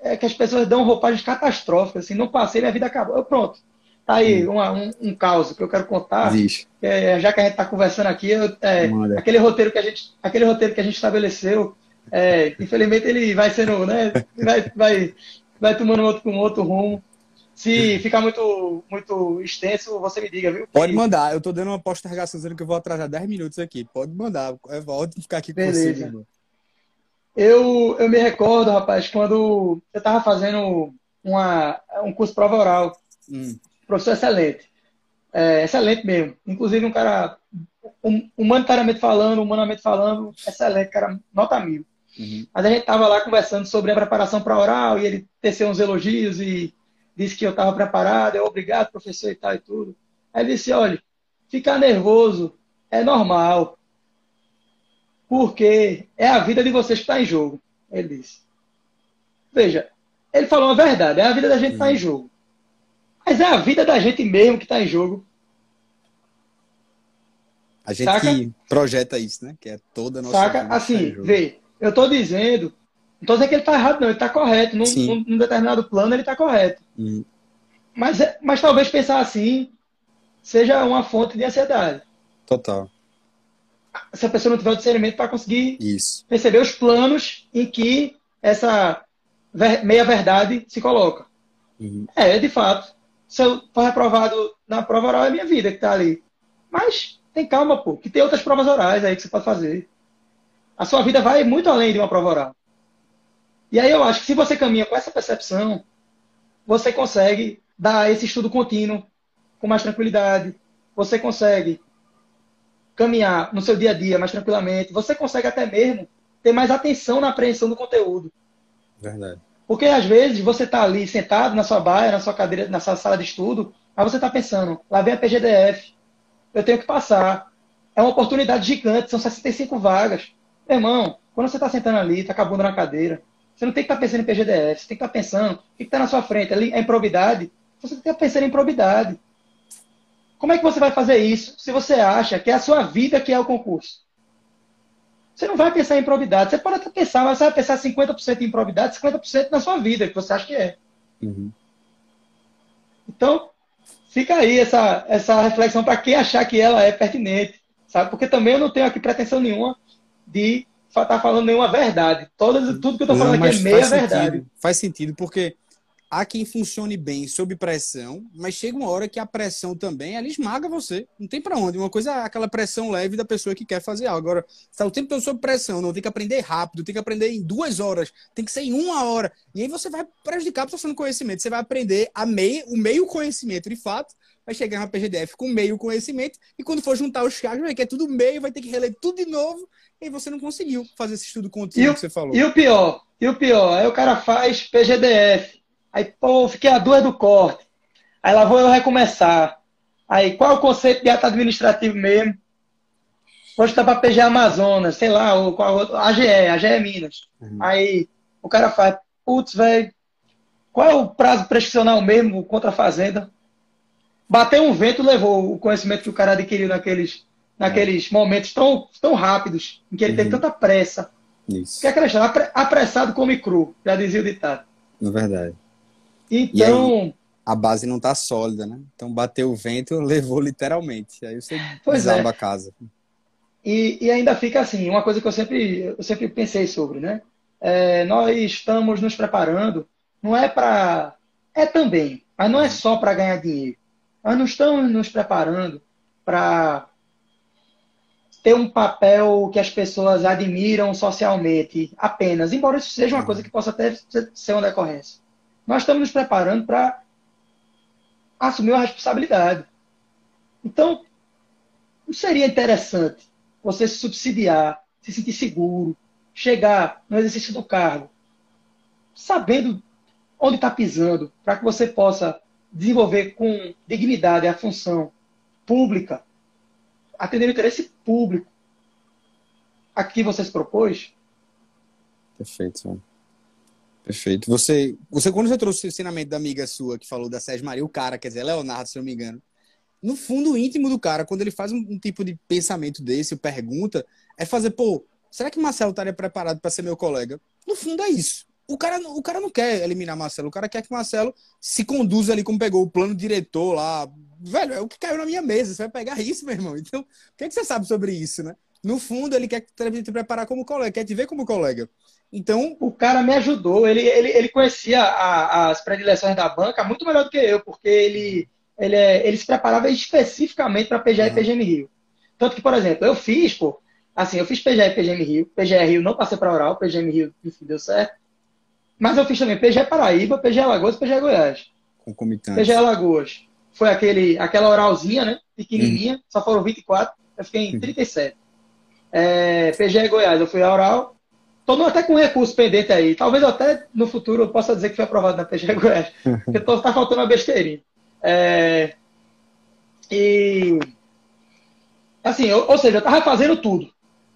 É que as pessoas dão roupagens catastróficas, assim, não passei, minha vida acabou. Eu, pronto. Tá aí uma, um, um caos que eu quero contar. É, já que a gente está conversando aqui, eu, é, aquele roteiro que a gente, aquele roteiro que a gente estabeleceu, é, infelizmente ele vai sendo, né, vai, vai, vai tomando outro, um outro rumo. Se ficar muito, muito extenso, você me diga, viu? Pode mandar. Eu tô dando uma postergação dizendo que eu vou atrasar 10 minutos aqui. Pode mandar. Eu volto ficar aqui Beleza. com você. Eu, eu me recordo, rapaz, quando eu tava fazendo uma, um curso prova oral. Hum. Professor excelente. É, excelente mesmo. Inclusive um cara, um, humanitariamente falando, humanamente falando, excelente, cara, nota mil. Uhum. Mas a gente tava lá conversando sobre a preparação para oral e ele teceu uns elogios e disse que eu estava preparado, eu obrigado, professor e tal e tudo. Aí ele disse, olha, ficar nervoso é normal, porque é a vida de vocês que está em jogo. Ele disse. Veja, ele falou a verdade, é a vida da gente que está em jogo. Mas é a vida da gente mesmo que está em jogo. A gente Saca? que projeta isso, né? Que é toda a nossa Saca? Vida tá assim, tá vê, eu estou dizendo não estou dizendo que ele está errado, não, ele está correto. Num, num, num, determinado plano, ele está correto. Hum. Mas, é, mas talvez pensar assim seja uma fonte de ansiedade. Total. Se a pessoa não tiver o discernimento para conseguir Isso. perceber os planos em que essa meia-verdade se coloca. Uhum. É, de fato. Se eu for reprovado na prova oral, é minha vida que está ali. Mas tem calma, pô, que tem outras provas orais aí que você pode fazer. A sua vida vai muito além de uma prova oral. E aí eu acho que se você caminha com essa percepção, você consegue dar esse estudo contínuo com mais tranquilidade. Você consegue caminhar no seu dia a dia mais tranquilamente. Você consegue até mesmo ter mais atenção na apreensão do conteúdo. Verdade. Porque às vezes você está ali sentado na sua baia, na sua cadeira, na sua sala de estudo, mas você está pensando, lá vem a PGDF, eu tenho que passar. É uma oportunidade gigante, são 65 vagas. Meu irmão, quando você está sentando ali, está acabando na cadeira, você não tem que estar tá pensando em PGDF, você tem que estar tá pensando o que está na sua frente. Ali é improbidade, você tem que estar tá pensando em improbidade. Como é que você vai fazer isso se você acha que é a sua vida que é o concurso? Você não vai pensar em improbidade. Você pode até pensar, mas você vai pensar 50% em improbidade, 50% na sua vida, que você acha que é. Uhum. Então, fica aí essa, essa reflexão para quem achar que ela é pertinente, sabe? Porque também eu não tenho aqui pretensão nenhuma de tá falando nenhuma verdade. Todas, tudo que eu estou falando aqui é meia verdade. Faz sentido, porque há quem funcione bem sob pressão, mas chega uma hora que a pressão também, ela esmaga você. Não tem para onde. Uma coisa é aquela pressão leve da pessoa que quer fazer algo. Agora, está o tempo todo sob pressão, não tem que aprender rápido, tem que aprender em duas horas, tem que ser em uma hora. E aí você vai prejudicar a pessoa no conhecimento. Você vai aprender a meio, o meio conhecimento, de fato, vai chegar na PGDF com meio conhecimento, e quando for juntar os casos, vai que é tudo meio, vai ter que reler tudo de novo, e você não conseguiu fazer esse estudo contínuo que você falou. E o pior, e o pior, aí o cara faz PGDF, Aí, pô, fiquei a duas do corte. Aí lá vou eu recomeçar. Aí, qual é o conceito de ato administrativo mesmo? Vou estar para PG Amazonas, sei lá, ou qual AGE, AGE Minas. Uhum. Aí o cara faz, putz, velho, qual é o prazo prescricional mesmo contra a fazenda? Bateu um vento, levou o conhecimento que o cara adquiriu naqueles, naqueles momentos tão, tão rápidos, em que ele uhum. teve tanta pressa. Isso. Que é aquela história, apressado come cru, já dizia o ditado. É verdade. Então. Aí, a base não está sólida, né? Então bateu o vento, levou literalmente. Aí você pois é. desaba é. a casa. E, e, ainda fica assim, uma coisa que eu sempre, eu sempre pensei sobre, né? É, nós estamos nos preparando, não é para. É também, mas não é só para ganhar dinheiro. Nós não estamos nos preparando para ter um papel que as pessoas admiram socialmente apenas, embora isso seja uma coisa que possa até ser uma decorrência nós estamos nos preparando para assumir uma responsabilidade. Então, não seria interessante você se subsidiar, se sentir seguro, chegar no exercício do cargo, sabendo onde está pisando, para que você possa desenvolver com dignidade a função pública, atender o interesse público a que você se propôs? Perfeito. Perfeito. Você, você quando você trouxe o ensinamento da amiga sua que falou da Sérgio Maria, o cara, quer dizer, Leonardo, se não me engano, no fundo íntimo do cara, quando ele faz um, um tipo de pensamento desse, pergunta, é fazer, pô, será que Marcelo estaria preparado para ser meu colega? No fundo é isso. O cara, o cara não quer eliminar Marcelo, o cara quer que Marcelo se conduza ali como pegou o plano diretor lá. Velho, é o que caiu na minha mesa, você vai pegar isso, meu irmão. Então, o que, é que você sabe sobre isso, né? No fundo, ele quer te preparar como colega, quer te ver como colega. Então, o cara me ajudou. Ele, ele, ele conhecia a, as predileções da banca muito melhor do que eu, porque ele, ele, é, ele se preparava especificamente para PGA uhum. e PGM Rio. Tanto que, por exemplo, eu fiz, pô, assim, eu fiz PGA e PGM Rio. PGA Rio não passei para oral, PGM Rio enfim, deu certo. Mas eu fiz também PGA Paraíba, PGA Alagoas e PGA Goiás. Concomitante. PGA Alagoas foi aquele, aquela oralzinha, né? Pequenininha, só foram 24. Eu fiquei em 37. Uhum. É, PGA Goiás, eu fui a oral. Estou até com recurso pendente aí. Talvez até no futuro eu possa dizer que foi aprovado na PGA Goiás. Porque está faltando uma besteirinha. É, e. Assim, ou, ou seja, eu estava fazendo tudo.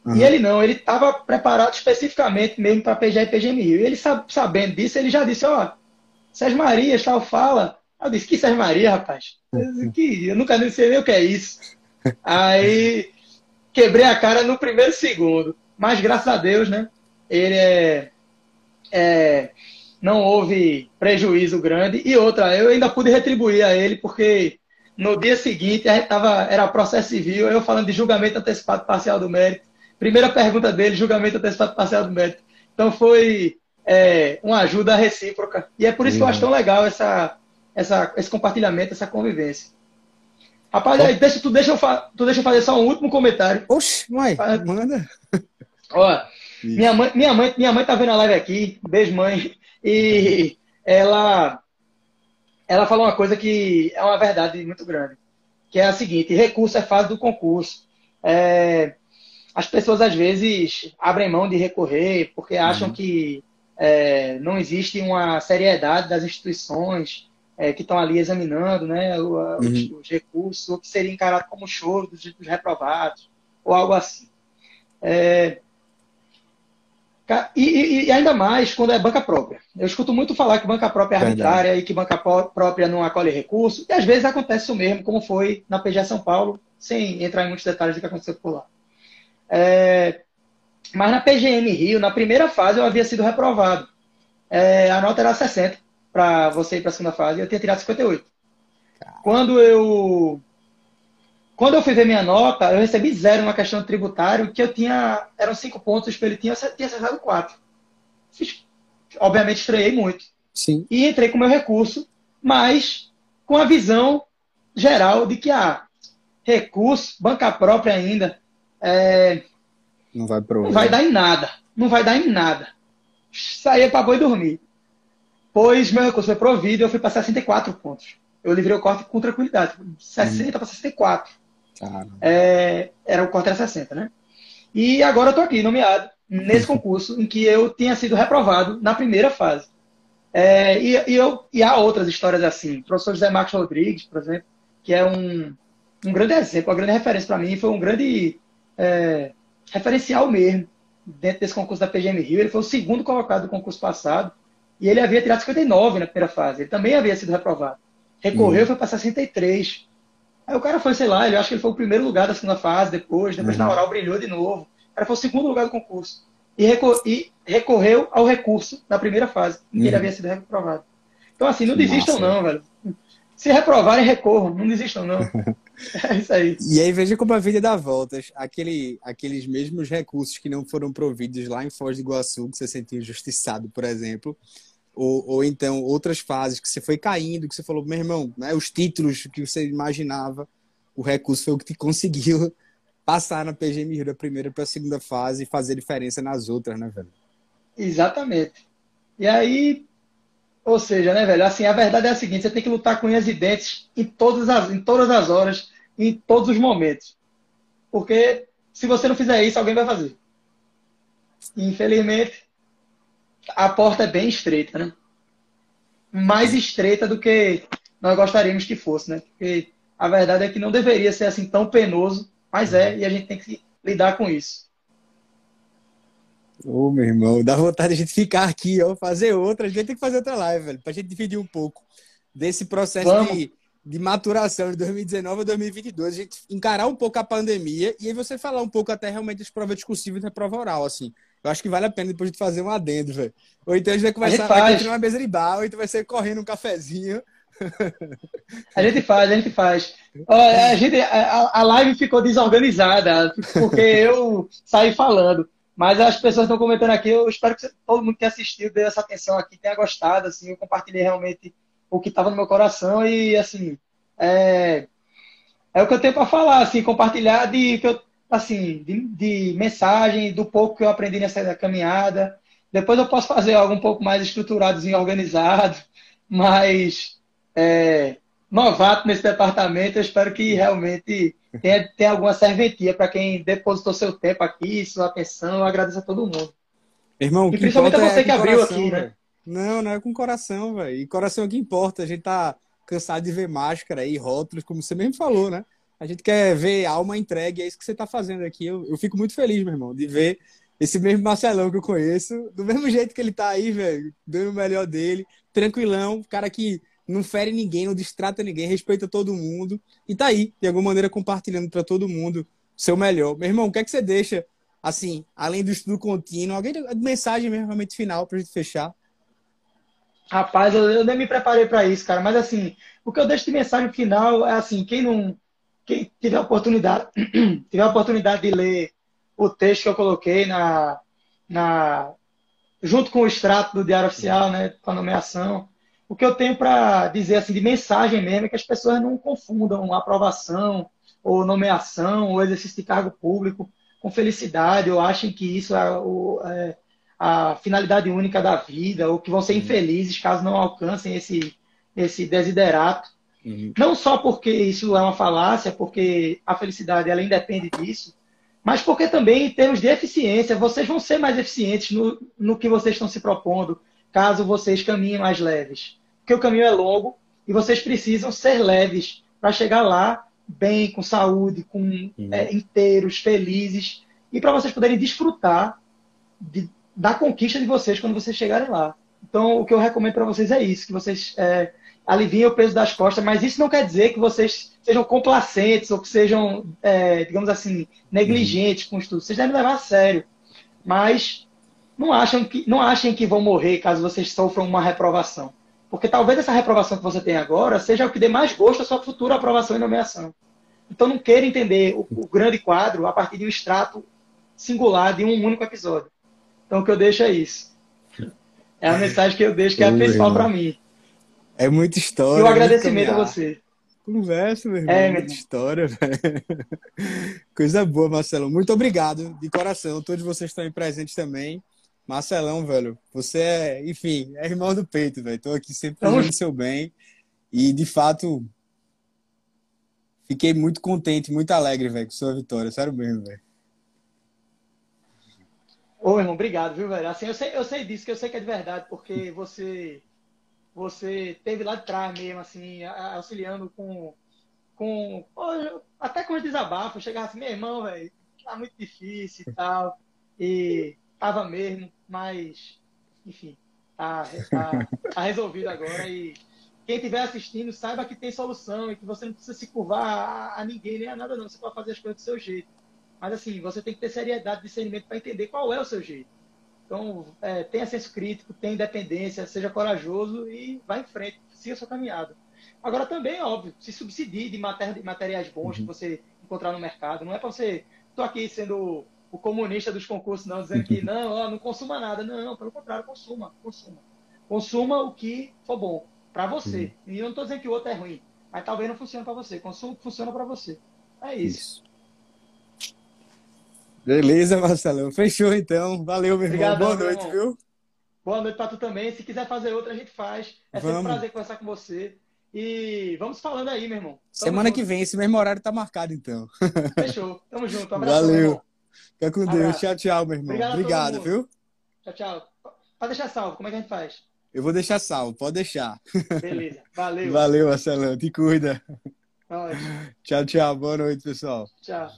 Uhum. E ele não, ele estava preparado especificamente mesmo para PGA e PGM Rio. E ele sabendo disso, ele já disse, ó, Sérgio Maria, tal, fala. Eu disse, que Sérgio Maria, rapaz? Eu, que, eu nunca nem sei nem o que é isso. Aí quebrei a cara no primeiro segundo. Mas graças a Deus, né? ele é, é, não houve prejuízo grande. E outra, eu ainda pude retribuir a ele, porque no dia seguinte a gente tava, era processo civil, eu falando de julgamento antecipado parcial do mérito. Primeira pergunta dele, julgamento antecipado parcial do mérito. Então foi é, uma ajuda recíproca. E é por isso uhum. que eu acho tão legal essa, essa, esse compartilhamento, essa convivência. Rapaz, aí, deixa, tu, deixa eu tu deixa eu fazer só um último comentário. Oxe, mãe, manda. Olha, minha mãe, minha, mãe, minha mãe tá vendo a live aqui, beijo mãe, e ela, ela falou uma coisa que é uma verdade muito grande, que é a seguinte, recurso é fase do concurso. É, as pessoas às vezes abrem mão de recorrer porque acham uhum. que é, não existe uma seriedade das instituições é, que estão ali examinando né, o, uhum. os, os, recursos, o que seria encarado como choro dos, dos reprovados, ou algo assim. É, e, e, ainda mais quando é banca própria. Eu escuto muito falar que banca própria é arbitrária Verdade. e que banca própria não acolhe recurso, e às vezes acontece isso mesmo, como foi na PGA São Paulo, sem entrar em muitos detalhes do que aconteceu por lá. É, mas na PGM Rio, na primeira fase, eu havia sido reprovado. É, a nota era 60 para você ir para a segunda fase, eu tinha tirado 58. Quando eu quando eu fui ver minha nota, eu recebi zero na questão tributário, que eu tinha. Eram cinco pontos ele tinha, tinha acertado quatro. Fiz, obviamente, estreiei muito. Sim. E entrei com meu recurso, mas com a visão geral de que, ah, recurso, banca própria ainda, é, não vai. Não vai dar em nada. Não vai dar em nada. Saía para boi dormir. Pois meu recurso foi provido eu fui para 64 pontos. Eu livrei o corte com tranquilidade. 60 hum. para 64. É, era o corte era 60, né? E agora eu tô aqui, nomeado, nesse concurso em que eu tinha sido reprovado na primeira fase. É, e, e, eu, e há outras histórias assim. O professor José Marcos Rodrigues, por exemplo, que é um, um grande exemplo, uma grande referência para mim, foi um grande é, referencial mesmo dentro desse concurso da PGM Rio. Ele foi o segundo colocado do concurso passado e ele havia tirado 59 na primeira fase. Ele também havia sido reprovado. Recorreu, uhum. foi para 63. Aí o cara foi, sei lá, ele acho que ele foi o primeiro lugar da segunda fase, depois, depois uhum. na oral brilhou de novo. O cara foi o segundo lugar do concurso. E, recor e recorreu ao recurso da primeira fase, em que uhum. ele havia sido reprovado. Então, assim, não desistam, Nossa. não, velho. Se reprovarem, recorram, não desistam, não. é isso aí. E aí, veja como a vida dá voltas. Aquele, aqueles mesmos recursos que não foram providos lá em Foz do Iguaçu, que você sentiu injustiçado, por exemplo, ou, ou então outras fases que você foi caindo, que você falou, meu irmão, né, os títulos que você imaginava, o recurso foi o que te conseguiu passar na PGM Rio da primeira para a segunda fase e fazer diferença nas outras, né, velho? Exatamente. E aí, ou seja, né, velho, assim, a verdade é a seguinte, você tem que lutar com unhas e dentes em todas as, em todas as horas, em todos os momentos. Porque se você não fizer isso, alguém vai fazer. Infelizmente, a porta é bem estreita, né? Mais estreita do que nós gostaríamos que fosse, né? Porque a verdade é que não deveria ser assim tão penoso, mas é, e a gente tem que lidar com isso. Ô, meu irmão, dá vontade de a gente ficar aqui, ó, fazer outra. A gente tem que fazer outra live, velho, pra gente dividir um pouco desse processo de, de maturação de 2019 a 2022. A gente encarar um pouco a pandemia e aí você falar um pouco até realmente das provas discursivas e da prova oral, assim. Eu acho que vale a pena depois de fazer um adendo, velho. Ou então a gente vai começar a gente vai uma mesa de bar, ou então vai ser correndo um cafezinho. A gente faz, a gente faz. A, gente, a, a live ficou desorganizada, porque eu saí falando. Mas as pessoas estão comentando aqui, eu espero que todo mundo que assistiu dê essa atenção aqui, tenha gostado, assim, eu compartilhei realmente o que estava no meu coração e, assim, é, é o que eu tenho para falar, assim, compartilhar de que eu assim, de, de, mensagem, do pouco que eu aprendi nessa caminhada. Depois eu posso fazer algo um pouco mais estruturado e organizado, mas é, novato nesse departamento, eu espero que realmente tenha, tenha alguma serventia para quem depositou seu tempo aqui, sua atenção. Eu agradeço a todo mundo. Irmão, e principalmente a você é que abriu coração, aqui, né? Não, não é com coração, velho. E coração é o que importa. A gente tá cansado de ver máscara e rótulos, como você mesmo falou, né? A gente quer ver alma entregue, é isso que você está fazendo aqui. Eu, eu fico muito feliz, meu irmão, de ver esse mesmo Marcelão que eu conheço, do mesmo jeito que ele tá aí, velho, dando o melhor dele, tranquilão, cara que não fere ninguém, não distrata ninguém, respeita todo mundo e tá aí, de alguma maneira compartilhando para todo mundo seu melhor. Meu irmão, o que é que você deixa, assim, além do estudo contínuo, alguém mensagem mesmo, realmente final pra gente fechar? Rapaz, eu, eu nem me preparei para isso, cara, mas assim, o que eu deixo de mensagem final é assim, quem não quem tiver a oportunidade, tiver a oportunidade de ler o texto que eu coloquei na, na junto com o extrato do Diário Oficial, né, com a nomeação, o que eu tenho para dizer assim de mensagem mesmo é que as pessoas não confundam aprovação ou nomeação ou exercício de cargo público com felicidade ou achem que isso é, o, é a finalidade única da vida ou que vão ser infelizes caso não alcancem esse esse desiderato Uhum. Não só porque isso é uma falácia, porque a felicidade ela independe disso, mas porque também, em termos de eficiência, vocês vão ser mais eficientes no, no que vocês estão se propondo, caso vocês caminhem mais leves. Porque o caminho é longo e vocês precisam ser leves para chegar lá bem, com saúde, com uhum. é, inteiros, felizes, e para vocês poderem desfrutar de, da conquista de vocês quando vocês chegarem lá. Então, o que eu recomendo para vocês é isso, que vocês é, aliviem o peso das costas, mas isso não quer dizer que vocês sejam complacentes ou que sejam, é, digamos assim, negligentes com o estudo. Vocês devem levar a sério, mas não, acham que, não achem que vão morrer caso vocês sofram uma reprovação. Porque talvez essa reprovação que você tem agora seja o que dê mais gosto à sua futura aprovação e nomeação. Então não queira entender o, o grande quadro a partir de um extrato singular de um único episódio. Então o que eu deixo é isso. É a mensagem que eu deixo, que é a principal para mim. É muita história. E o agradecimento a você. Conversa, meu irmão. É, muita meu história, velho. Coisa boa, Marcelo. Muito obrigado, de coração. Todos vocês estão aí presentes também. Marcelão, velho, você é, enfim, é irmão do peito, velho. Tô aqui sempre fazendo seu bem. E, de fato, fiquei muito contente, muito alegre, velho, com sua vitória. Sério mesmo, velho. Ô, irmão, obrigado, viu, velho? Assim, eu sei, eu sei disso, que eu sei que é de verdade, porque você você teve lá de trás mesmo, assim, auxiliando com. com até com os desabafos. Chegava assim, meu irmão, velho, tá muito difícil e tal. E tava mesmo, mas, enfim, tá, tá, tá resolvido agora. E quem estiver assistindo, saiba que tem solução e que você não precisa se curvar a, a ninguém nem a nada, não. Você pode fazer as coisas do seu jeito. Mas, assim, você tem que ter seriedade, discernimento para entender qual é o seu jeito. Então, é, tenha senso crítico, tenha independência, seja corajoso e vá em frente, siga sua caminhada. Agora, também, óbvio, se subsidie de, de materiais bons uhum. que você encontrar no mercado. Não é para você. Estou aqui sendo o comunista dos concursos, não, dizendo que não, ó, não consuma nada. Não, não, pelo contrário, consuma, consuma. Consuma o que for bom para você. Uhum. E eu não estou dizendo que o outro é ruim, mas talvez não funcione para você. Consuma o que funciona para você. É isso. isso. Beleza, Marcelão. Fechou então. Valeu, meu irmão. Boa noite, irmão. viu? Boa noite para tu também. Se quiser fazer outra, a gente faz. É vamos. sempre um prazer conversar com você. E vamos falando aí, meu irmão. Tamo Semana junto. que vem, esse mesmo horário tá marcado, então. Fechou. Tamo junto. Abraço. Valeu. Fica com Deus. Abraço. Tchau, tchau, meu irmão. Obrigado, Obrigado viu? Tchau, tchau. Pode deixar salvo. Como é que a gente faz? Eu vou deixar salvo. Pode deixar. Beleza. Valeu. Valeu, Marcelão. Te cuida. Tchau, tchau. Boa noite, pessoal. Tchau.